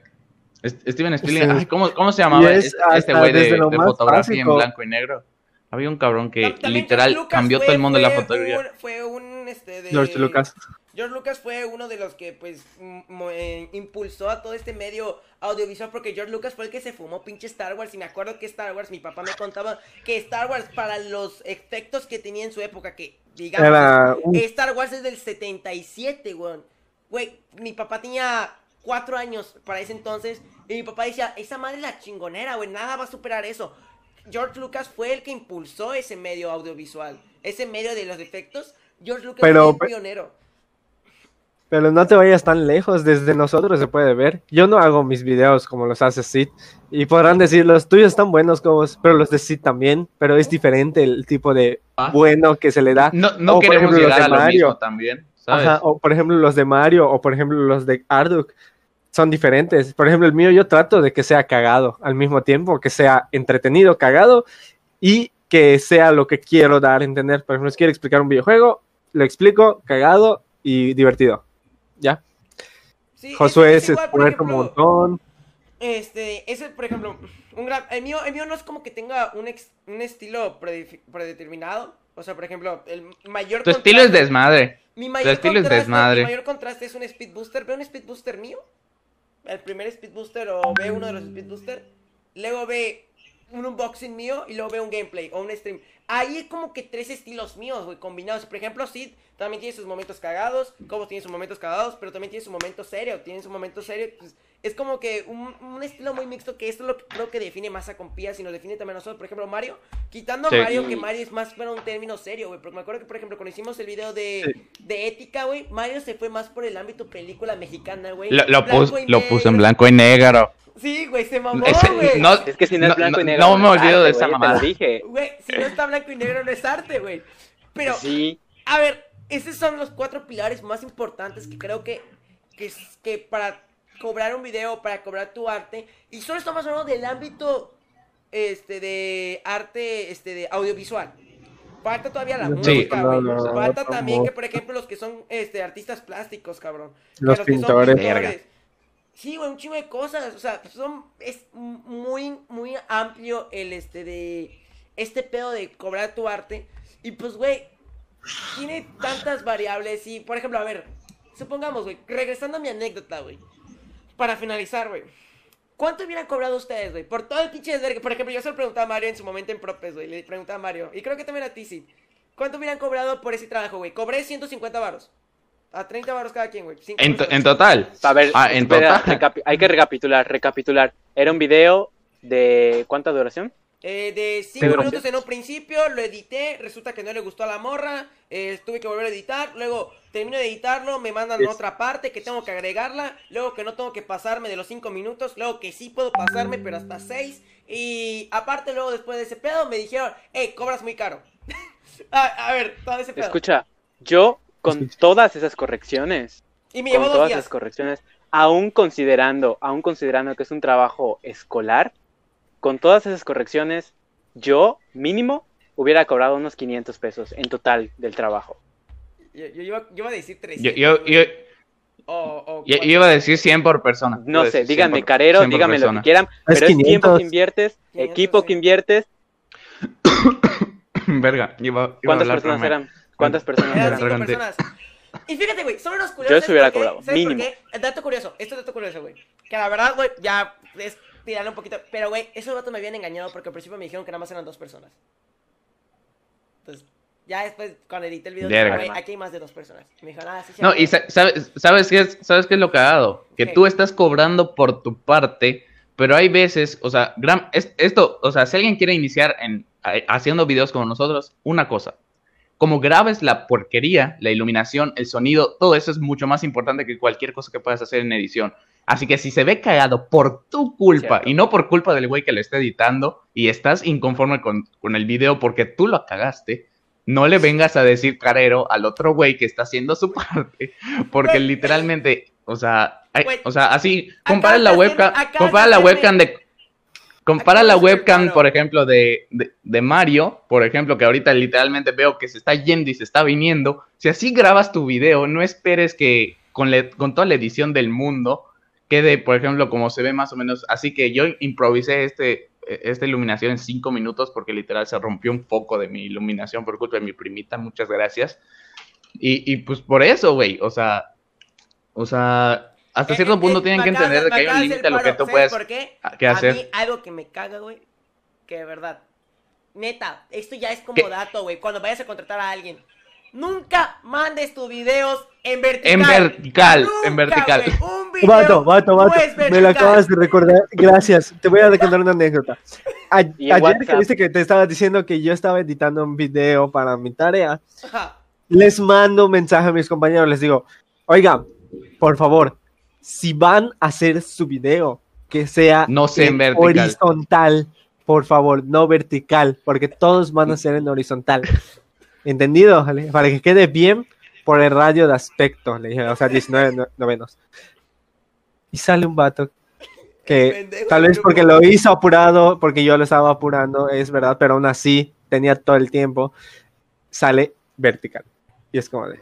D: Est- Steven Spielberg,
C: Sí.
D: ay, ¿cómo, cómo se llamaba
C: es
D: este- güey de, de fotografía en blanco y negro? Había un cabrón que
A: también
D: literal cambió
A: fue-
D: todo el mundo de la fotografía.
A: un- fue un, este, de...
C: George Lucas.
A: George Lucas fue uno de los que, pues, eh, impulsó a todo este medio audiovisual porque George Lucas fue el que se fumó pinche Star Wars y me acuerdo que Star Wars, mi papá me contaba que Star Wars para los efectos que tenía en su época, que digamos,
C: Era
A: Star Wars es del 77, weón. Güey, mi papá tenía cuatro años para ese entonces y mi papá decía, esa madre es la chingonera, güey, nada va a superar eso. George Lucas fue el que impulsó ese medio audiovisual, ese medio de los efectos. George Lucas
C: Pero-
A: fue el pionero.
C: Pero no te vayas tan lejos, desde nosotros se puede ver. Yo no hago mis videos como los hace Sid. Y podrán decir, los tuyos están buenos, como, pero los de Sid también. Pero es diferente el tipo de
D: Ah.
C: bueno que se le da.
D: No, no
C: O, por
D: queremos
C: los de
D: a lo
C: Mario.
D: mismo también, ¿sabes?
C: Ajá, o por ejemplo los de Mario o por ejemplo los de Arduk son diferentes. Por ejemplo el mío yo trato de que sea cagado al mismo tiempo, que sea entretenido, cagado y que sea lo que quiero dar a entender. Por ejemplo, si quiero explicar un videojuego, lo explico cagado y divertido. ¿Ya?
A: Sí,
C: Josué
A: es- es igual,
C: un montón.
A: Este, ese, por ejemplo, un gran, el mío, el mío no es como que tenga un, ex- un estilo predeterminado. O sea, por ejemplo, el mayor
D: Tu estilo es desmadre.
A: Mi mayor
D: estilo es
A: contraste-
D: desmadre.
A: Mi mayor contraste es un speed booster. Ve un speed booster mío. El primer speed booster o ve uno de los speed booster. Luego ve un unboxing mío y luego ve un gameplay o un stream. Ahí hay como que tres estilos míos, güey, combinados. Por ejemplo, Sid también tiene sus momentos cagados. Cobos tiene sus momentos cagados, pero también tiene su momento serio. Tiene su momento serio. pues, es como que un, un estilo muy mixto que esto es lo que creo que define más a Compías y nos define también a nosotros. Por ejemplo, Mario. Quitando
D: Sí.
A: a Mario, que Mario es más para un término serio, güey. Porque me acuerdo que, por ejemplo, cuando hicimos el video de, de ética, güey, Mario se fue más por el ámbito película mexicana, güey.
D: Lo, lo, pus- lo puso en blanco y negro.
A: Sí, güey, se mamó,
D: Ese-
A: güey.
D: no,
B: Es que si no es
D: No,
B: blanco y negro.
D: no me olvido de esa mamada.
B: Dije.
A: Güey, si no está blanco y negro no es arte, güey. Pero,
B: Sí.
A: a ver, esos son los cuatro pilares más importantes que creo que, que, es- que para cobrar un video, para cobrar tu arte, y solo estamos hablando del ámbito este de arte este de audiovisual. Falta todavía la
C: Sí.
A: música, güey.
C: No, no,
A: Falta
C: no,
A: también que, por ejemplo, los que son este artistas plásticos, cabrón. Que
C: Los
A: que son
C: pintores.
A: Sí, güey, un chingo de cosas. O sea, son, es muy, muy amplio el este de. Este pedo de cobrar tu arte. Y pues, güey, tiene tantas variables. Y, por ejemplo, a ver, supongamos, güey, regresando a mi anécdota, güey. Para finalizar, güey. ¿Cuánto hubieran cobrado ustedes, güey? Por todo el pinche desvergue. Por ejemplo, yo se lo preguntaba a Mario en su momento en Propes, güey. Le preguntaba a Mario. Y creo que también a ti, sí. ¿Cuánto hubieran cobrado por ese trabajo, güey? Cobré 150 varos. A 30 varos cada quien, güey.
D: En, total.
B: A ver,
D: Ah, en
B: espera,
D: total.
B: hay que recapitular, recapitular. Era un video de ¿cuánta duración?
A: Eh, de 5
B: Seguro.
A: minutos en un principio, lo edité, resulta que no le gustó a la morra, eh, tuve que volver a editar, luego termino de editarlo, me mandan
B: Es-
A: otra parte que tengo que agregarla, luego que no tengo que pasarme de los 5 minutos, luego que sí puedo pasarme, pero hasta 6, y aparte luego después de ese pedo me dijeron, hey, cobras muy caro. *laughs* a, a ver, todo ese pedo.
B: Escucha, yo con todas esas correcciones,
A: y me
B: con todas
A: días.
B: esas correcciones, aún considerando, aún considerando que es un trabajo escolar, con todas esas correcciones, yo mínimo hubiera cobrado unos 500 pesos en total del trabajo.
A: Yo, yo iba, yo iba a decir
D: Yo,
A: 300.
D: yo, yo,
A: o, o
D: yo
A: cuatro.
D: iba a decir 100 por persona.
B: No
D: a
B: sé,
D: decir 100
B: díganme
D: por-
B: carero,
D: 100 por
B: díganme lo que quieran, pero es tiempo
C: 500.
B: que inviertes,
A: 500,
B: equipo
A: sí.
B: que inviertes. *coughs*
D: Verga, iba, iba a
B: ¿Cuántas
D: hablar,
B: personas eran? ¿Cuántas personas
A: Eran cinco personas. Y fíjate, güey, son unos curiosos.
B: Yo
A: ¿sabes
B: hubiera cobrado,
A: ¿Sabes por
B: mínimo.
A: qué? Dato curioso, esto es dato curioso, güey. Que la verdad, güey, ya es tirarle un poquito. Pero, güey, esos datos me habían engañado porque al principio me dijeron que nada más eran dos personas. Entonces, ya después, cuando edité el video, dije, güey, aquí hay más de dos personas. Y me dijeron, ah, sí, sí.
D: No, y sa- sabes, sabes qué es, sabes qué es lo cagado, que
A: ¿Qué?
D: tú estás cobrando por tu parte, pero hay veces, o sea, gran, es- esto, o sea, si alguien quiere iniciar en a- haciendo videos como nosotros, una cosa, como grabes la porquería, la iluminación, el sonido, todo eso es mucho más importante que cualquier cosa que puedas hacer en edición. Así que si se ve cagado por tu culpa
B: Cierto.
D: y no por culpa del güey que lo está editando y estás inconforme con, con el video porque tú lo cagaste, no le vengas a decir carero al otro güey que está haciendo su *laughs* parte, porque literalmente, o sea, hay- o sea, así, compara la webcam, compara la webcam de, compara la webcam, por ejemplo, de, de, de Mario, por ejemplo, que ahorita literalmente veo que se está yendo y se está viniendo, si así grabas tu video, no esperes que con, le- con toda la edición del mundo quede, por ejemplo, como se ve más o menos, así que yo improvisé este esta iluminación en cinco minutos porque literal se rompió un foco de mi iluminación por culpa de mi primita, muchas gracias. Y, y pues por eso, güey, o sea, o sea, hasta cierto
A: eh,
D: punto
A: eh,
D: tienen que
A: acabas
D: entender que hay un límite a lo que tú puedes
A: ¿Sabes por qué?
D: que
A: A
D: hacer.
A: mí algo que me caga, güey, que de verdad, neta, esto ya es como
D: ¿Qué?
A: dato, güey, cuando vayas a contratar a alguien, nunca mandes tus videos en vertical.
D: En vertical, en
A: Nunca,
D: vertical.
A: güey, un video
C: Vato, vato, vato. Me lo acabas de recordar. Gracias. Te voy a contar una anécdota. A- *laughs*
B: en
C: ayer que viste que te estaba diciendo que yo estaba editando un video para mi tarea,
A: Ajá.
C: les mando un mensaje a mis compañeros. Les digo, oiga, por favor, si van a hacer su video, que sea
D: No sea en vertical.
C: horizontal, por favor, no vertical, porque todos van a ser en horizontal. *laughs* ¿Entendido? ¿Vale? Para que quede bien por el radio de aspecto, le dije, o sea, 19 no- novenos. Y sale un vato que tal vez porque lo hizo apurado, porque yo lo estaba apurando, es verdad, pero aún así tenía todo el tiempo, sale vertical. Y es como de,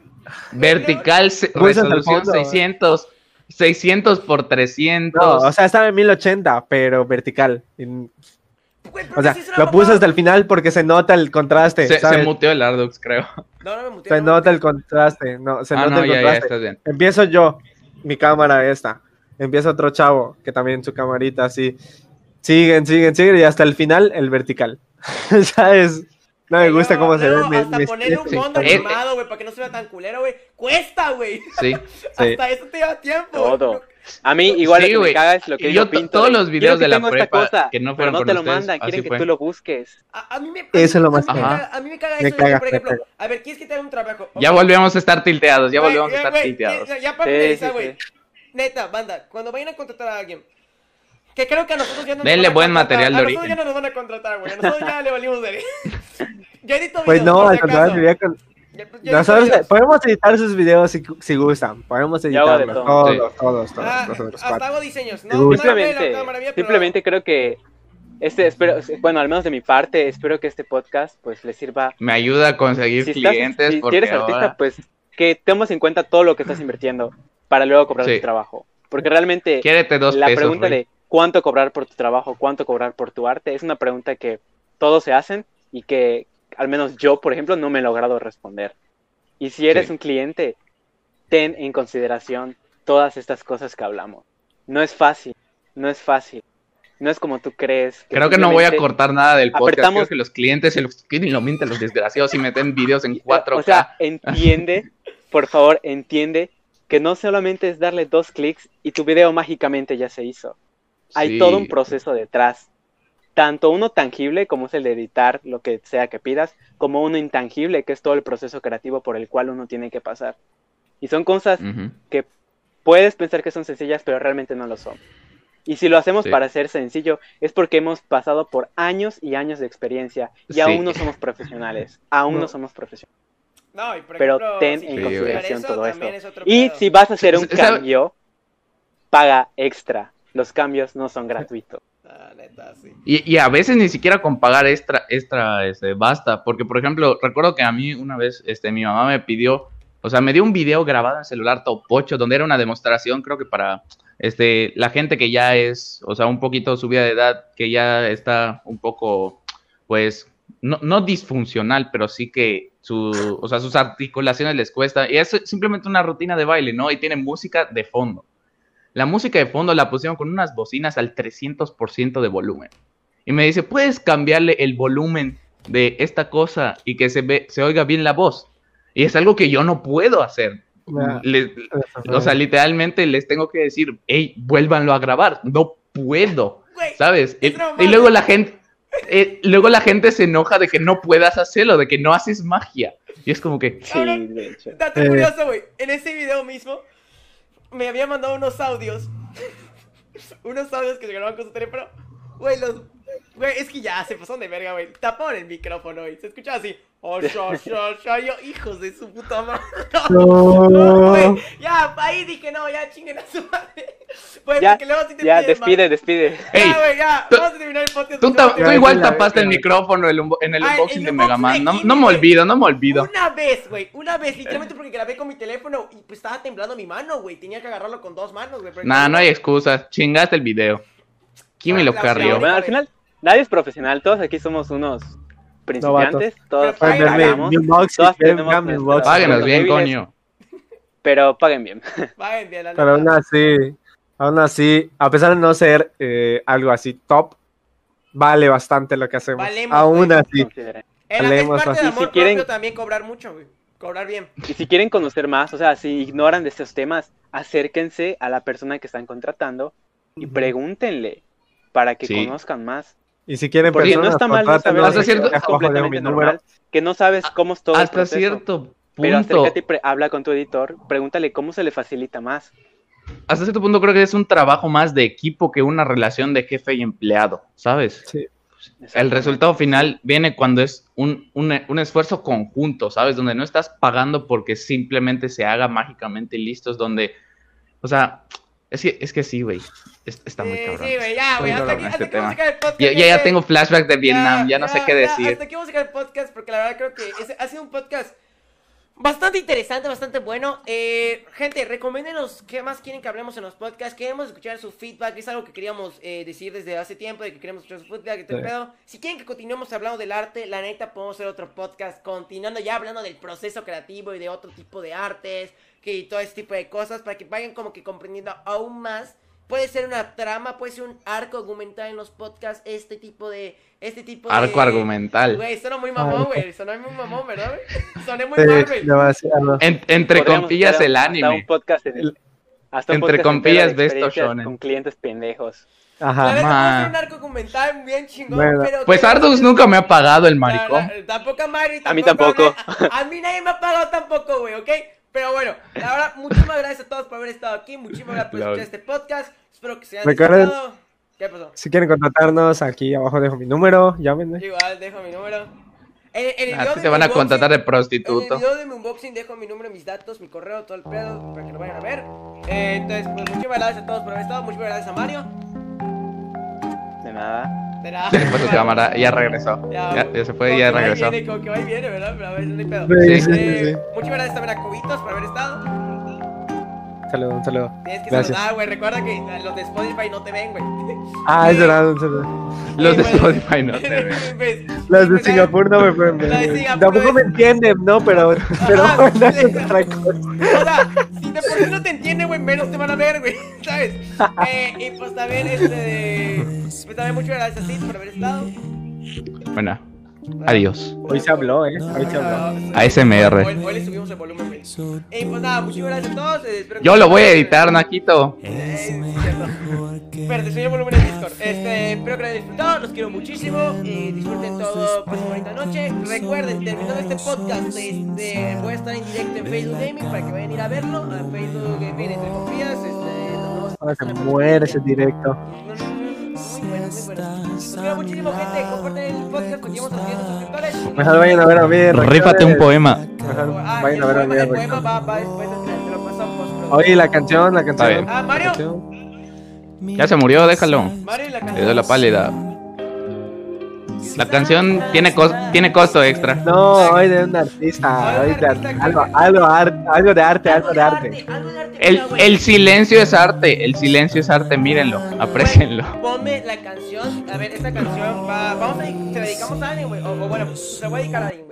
D: Vertical, resolución
C: fondo.
D: 600, 600 por 300.
C: no, o sea, estaba en 1080, pero vertical. O sea, lo puse hasta el final porque se nota el contraste.
D: se, muteó el Ardux, creo.
A: No, no me muteé,
C: Se
A: no
C: nota el contraste, no, se
D: ah,
C: nota
D: no,
C: el
D: ya, ya,
C: contraste.
D: estás bien.
C: Empiezo yo, mi cámara esta. Empieza otro chavo, que también su camarita así. Siguen, siguen, siguen, y hasta el final el vertical. *laughs* ¿Sabes? No me gusta cómo se ve. me-
A: hasta
C: me
A: ponerle un fondo
D: Eh,
A: animado, güey, para que no se vea tan culero, güey. Cuesta, güey.
D: Sí. *laughs*
C: Sí.
A: Hasta eso te lleva tiempo.
B: Todo. A mí igual
D: Sí,
B: lo que me caga es lo que
D: yo to-
B: Pinto.
D: todos los videos
B: "Quiero
D: de la prepa
B: cosa",
D: que no
B: pero
D: fueron
B: no
D: con
B: te lo
D: ustedes,
B: mandan, quieren que
D: fue.
B: tú lo busques.
A: A, a mí me,
C: Eso es lo
A: a
C: más
A: me
D: Ajá.
A: caga- A mí me caga
C: Me
A: eso. que,
C: caga,
A: por
C: me
A: ejemplo,
C: caga.
A: a ver, ¿quieres que te haga un trabajo?
D: Ya
A: Ok.
D: volvemos a estar tilteados, ya volvemos a
A: güey,
D: estar
A: güey,
D: tilteados.
A: Ya, ya para
B: Sí,
A: finalizar,
B: sí,
A: güey.
B: sí.
A: Neta, banda, cuando vayan a contratar a alguien, que creo que a nosotros ya no nos
D: Denle
A: van a
D: buen
A: contratar,
D: material de
A: A nosotros
D: origen.
A: ya no nos van a contratar, güey. A nosotros ya le valimos de. *laughs* *laughs* Yo edito videos,
C: Pues no, al contrario, nosotros podemos editar sus videos si, si gustan. Podemos editarlos.
B: todo.
C: Todos,
D: Sí.
C: todos, todos.
A: Ah, hasta hago diseños. No,
B: Simplemente,
A: cámara bien, pero-
B: simplemente creo que este espero, bueno, al menos de mi parte, espero que este podcast pues les sirva.
D: Me ayuda a conseguir
B: Si, estás-
D: clientes
B: si- si
D: porque
B: eres artista, pues que tomes en cuenta todo lo que estás invirtiendo para luego cobrar
D: Sí.
B: tu trabajo. Porque realmente
D: dos
B: la
D: pesos,
B: pregunta
D: Rey.
B: de cuánto cobrar por tu trabajo, cuánto cobrar por tu arte, es una pregunta que todos se hacen y que al menos yo, por ejemplo, no me he logrado responder. Y si eres
D: Sí.
B: un cliente, ten en consideración todas estas cosas que hablamos. No es fácil, no es fácil. No es como tú crees.
D: Creo que no voy a cortar nada del podcast. Creo que los clientes se los quieren y lo mienten los desgraciados y meten videos en *laughs* 4K.
B: O sea, entiende, por favor, entiende que no solamente es darle dos clics y tu video mágicamente ya se hizo. Hay
D: Sí.
B: todo un proceso detrás. Tanto uno tangible, como es el de editar lo que sea que pidas, como uno intangible, que es todo el proceso creativo por el cual uno tiene que pasar. Y son cosas que puedes pensar que son sencillas, pero realmente no lo son. Y si lo hacemos
D: Sí.
B: para ser sencillo, es porque hemos pasado por años y años de experiencia y
D: Sí.
B: aún no somos profesionales. Aún no,
C: No.
B: somos profesionales.
A: No, y por
B: Pero ten
A: si
B: en consideración
A: eso,
B: todo esto.
A: es
B: Y si vas a hacer un *laughs*
D: ¿Sabe-
B: cambio, paga extra. Los cambios no son gratuitos.
A: Ah.
D: Y, a veces ni siquiera con pagar extra, extra este, basta. Porque, por ejemplo, recuerdo que a mí una vez este, mi mamá me pidió, o sea, me dio un video grabado en celular top 8, donde era una demostración, creo que para este, la gente que ya es, o sea, un poquito subida de edad, que ya está un poco, pues, no, no disfuncional, pero sí que su, o sea, sus articulaciones les cuesta. Y es simplemente una rutina de baile, ¿no? Y tiene música de fondo. La música de fondo la pusieron con unas bocinas al 300% de volumen. Y me dice, ¿puedes cambiarle el volumen de esta cosa y que se, ve, se oiga bien la voz? Y es algo que yo no puedo hacer.
C: Ya.
D: Le- o sea, literalmente les tengo que decir, hey, vuélvanlo a grabar. No puedo, ¿sabes? Y, luego la gente... eh, luego la gente se enoja de que no puedas hacerlo, de que no haces magia. Y es como que,
B: Sí,
A: Cabrón.
B: de hecho.
A: Dato
C: Eh.
A: curioso, güey. En ese video mismo, me había mandado unos audios. *laughs* unos audios que se grababan con su teléfono. Güey, los. Güey, es que ya se pasaron de verga, güey. Tapaban el micrófono, güey. Se escuchaba así. Oh, sha, sha, sha. Yo, hijos de su puta madre. *laughs*
C: No.
A: No, güey. Ya, ahí dije, no, ya chinguen a su madre. Güey,
B: Ya,
A: porque luego sí te
B: ya, despide, despide.
D: Ey,
A: Ya, güey, ya.
D: tú-
A: Vamos a terminar el podcast.
D: tú, tú igual tapaste el micrófono el en el
A: Ah,
D: unboxing
A: el
D: de
A: unboxing
D: Mega Man.
A: de
D: No, no me olvido, no me olvido.
A: Una vez, güey, una vez, literalmente porque grabé con mi teléfono y pues estaba temblando mi mano, güey. Tenía que agarrarlo con dos manos, güey.
D: Nah, no hay excusas. Chingaste el video. ¿Quién me lo carrió?
B: Bueno, al final, nadie es profesional. Todos aquí somos unos principiantes. Todos
C: mi unboxing,
B: todas
C: ven,
B: tenemos.
D: Páguenos bien,
B: débiles,
D: coño.
B: Pero paguen bien. *laughs*
A: Paguen bien, la
C: Pero aún así, aún así, a pesar de no ser eh, algo así top, vale bastante lo que hacemos.
A: Valemos,
C: aún
A: güey.
C: así.
A: Parte
B: Y si quieren-
A: también cobrar mucho, güey. Cobrar bien.
B: Y si quieren conocer más, o sea, si ignoran de estos temas, acérquense a la persona que están contratando y pregúntenle para que
D: Sí.
B: conozcan más.
C: Y si quieren
B: Porque no
C: personas,
B: está mal no saber,
D: Hasta cierto-
B: es completamente normal, que no sabes cómo es todo el
D: Hasta
B: proceso.
D: cierto
B: Pero
D: punto.
B: acércate y pre- habla con tu editor, pregúntale cómo se le facilita más.
D: Hasta cierto punto creo que es un trabajo más de equipo que una relación de jefe y empleado, ¿sabes?
C: Sí.
D: El resultado final viene cuando es un, un- un esfuerzo conjunto, ¿sabes? Donde no estás pagando porque simplemente se haga mágicamente y listo, es donde, o sea, es que, es que sí, güey, es- está muy
A: Sí,
D: cabrón.
A: Sí, güey, ya, güey. Hasta aquí, hasta
D: este
A: aquí vamos a
D: tema.
A: sacar el podcast.
D: Ya, ya, ya tengo flashback de Vietnam, ya, no sé qué decir.
A: Hasta aquí vamos a sacar el podcast porque la verdad creo que ha sido un podcast bastante interesante, bastante bueno. Eh, gente, recomiéndenos qué más quieren que hablemos en los podcasts. Queremos escuchar su feedback. Es algo que queríamos eh, decir desde hace tiempo, de que queremos escuchar su feedback y todo el
C: Sí.
A: pedo. Si quieren que continuemos hablando del arte, la neta podemos hacer otro podcast continuando ya hablando del proceso creativo y de otro tipo de artes que y todo ese tipo de cosas para que vayan como que comprendiendo aún más. Puede ser una trama, puede ser un arco argumental en los podcasts, este tipo de este tipo de
D: Arco argumental.
A: Güey, sonó muy mamón, güey. Sonó muy mamón, ¿verdad, güey? Soné muy
C: Sí, demasiado.
D: En- entre compillas el
B: hasta un
D: anime.
B: podcast en el- hasta un
D: Entre
B: podcast
D: compillas,
B: de experiencias
D: Shonen.
B: Con clientes pendejos.
C: Ajá.
D: man.
A: un arco argumental bien chingón,
C: Bueno.
A: pero...
D: Pues Ardux nunca me ha pagado el maricón.
A: tampoco a Mari,
B: A mí tampoco.
A: A, a mí nadie me ha pagado tampoco, güey, ¿ok? Pero bueno, la verdad, muchísimas gracias a todos por haber estado aquí. Muchísimas gracias por escuchar este podcast. Espero que se hayan
C: Recuerden-
A: disfrutado. ¿Qué pasó?
C: Si quieren contratarnos, aquí abajo dejo mi número, llámenme.
A: Igual, dejo mi número. En, en el
D: A
A: video
D: ti
A: de
D: te van a contratar de
A: En el
D: prostituto.
A: video de mi unboxing dejo mi número, mis datos, mi correo, todo el pedo, para que lo vayan a ver. Eh, entonces, pues muchísimas gracias a todos por haber estado. Muchísimas gracias a Mario.
B: De nada.
A: De nada.
D: Se le fue su cámara, ya regresó.
A: Ya,
D: Ya, ya se fue, ya regresó.
A: Viene, como que va y viene, ¿verdad? Pero a ver, no hay pedo.
C: Sí,
D: Sí.
C: sí, sí,
A: Eh,
C: sí.
A: Muchas gracias también a Cubitos por haber estado.
C: Saludos, un saludo.
A: Tienes que
C: Gracias.
A: saludar, güey. Recuerda que los de Spotify no te ven, güey.
C: Ah, es verdad, un saludo.
D: Los de
A: Eh.
D: Spotify no te ven. *laughs*
A: Pues,
C: Las de Singapur no me.
A: Singapur
C: Tampoco
A: es-
C: me entienden, ¿no? Pero, pero
A: Ajá, sí.
C: es otra cosa.
A: O sea, si de por sí no te entienden, güey, menos te van a ver, güey. *laughs* ¿Sabes? Eh, y pues también, este. de- Pues también muchas gracias a ti por haber estado.
D: Bueno, Adiós.
C: Hoy se habló, ¿eh? Hoy se habló.
D: ASMR.
A: Hoy, hoy le subimos el volumen. Eh, pues nada, muchísimas gracias a todos. eh, espero que-
D: Yo lo voy a editar, Naquito.
A: Eh. *laughs* Espérate, subí el volumen en Discord. Este, espero que lo hayan disfrutado, los quiero muchísimo. Eh, disfruten todo, pasen bonita noche. Recuerden, terminando este podcast, este, voy a estar en directo en Facebook Gaming para que vayan a ir a verlo. A Facebook Gaming entre comillas. Este,
C: Ahora se muere ese directo.
A: No, no, no, Muy bueno, muy bueno. Los quiero muchísimo, gente. Comparten el podcast porque llevamos a 300 suscriptores.
C: Mejor vayan a ver a mí.
D: Rífate un poema.
C: Mejor
A: Ah,
C: vayan a ver a mí.
A: el poema va, va después te lo.
C: Oye, la canción, la canción.
D: bien.
A: Ah, Mario.
C: La canción.
D: Ya se murió, déjalo.
A: Mario la
D: Le doy la pálida. La canción tiene, cos- tiene costo extra.
C: No, hoy de un artista. Hoy de algo, algo, ar- algo de arte, algo de arte.
A: algo de arte.
D: El, el silencio es arte. El silencio es arte. Mírenlo. Aprecienlo.
A: Ponme la canción. A ver, esta canción va. Vamos a. Se la dedicamos a alguien, güey. O, o bueno, se la voy a dedicar a alguien, güey.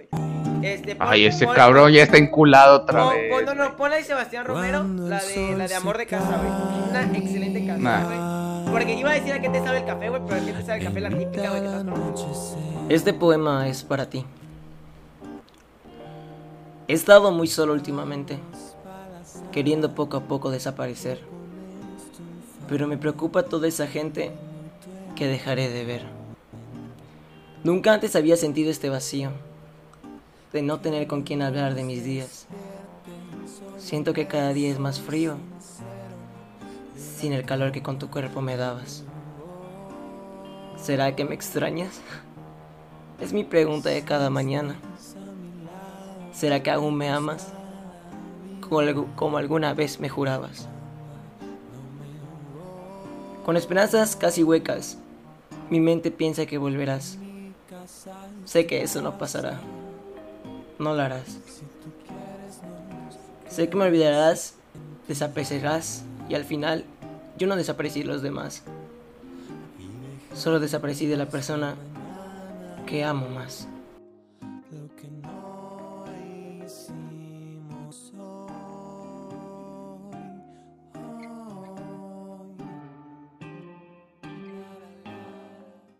A: Este, pon-
D: Ay, ese
A: pon-
D: cabrón ya está enculado otra
A: pon-
D: vez.
A: pon- no, no, ponla de Sebastián Romero, la de, la de Amor de Casa, güey. Una excelente canción,
D: Nah.
A: güey. Porque iba a decir a qué te sabe el café, güey, pero a qué te sabe el café la típica, güey. que estás. Este poema es para ti. He estado muy solo últimamente, queriendo poco a poco desaparecer. Pero me preocupa toda esa gente que dejaré de ver. Nunca antes había sentido este vacío, de no tener con quien hablar de mis días. Siento que cada día es más frío, sin el calor que con tu cuerpo me dabas. ¿Será que me extrañas? *laughs* Es mi pregunta de cada mañana. ¿Será que aún me amas? Como, algu- como alguna vez me jurabas. Con esperanzas casi huecas, mi mente piensa que volverás. Sé que eso no pasará. No lo harás. Sé que me olvidarás, desaparecerás y al final yo no desaparecí de los demás. Solo desaparecí de la persona que amo más.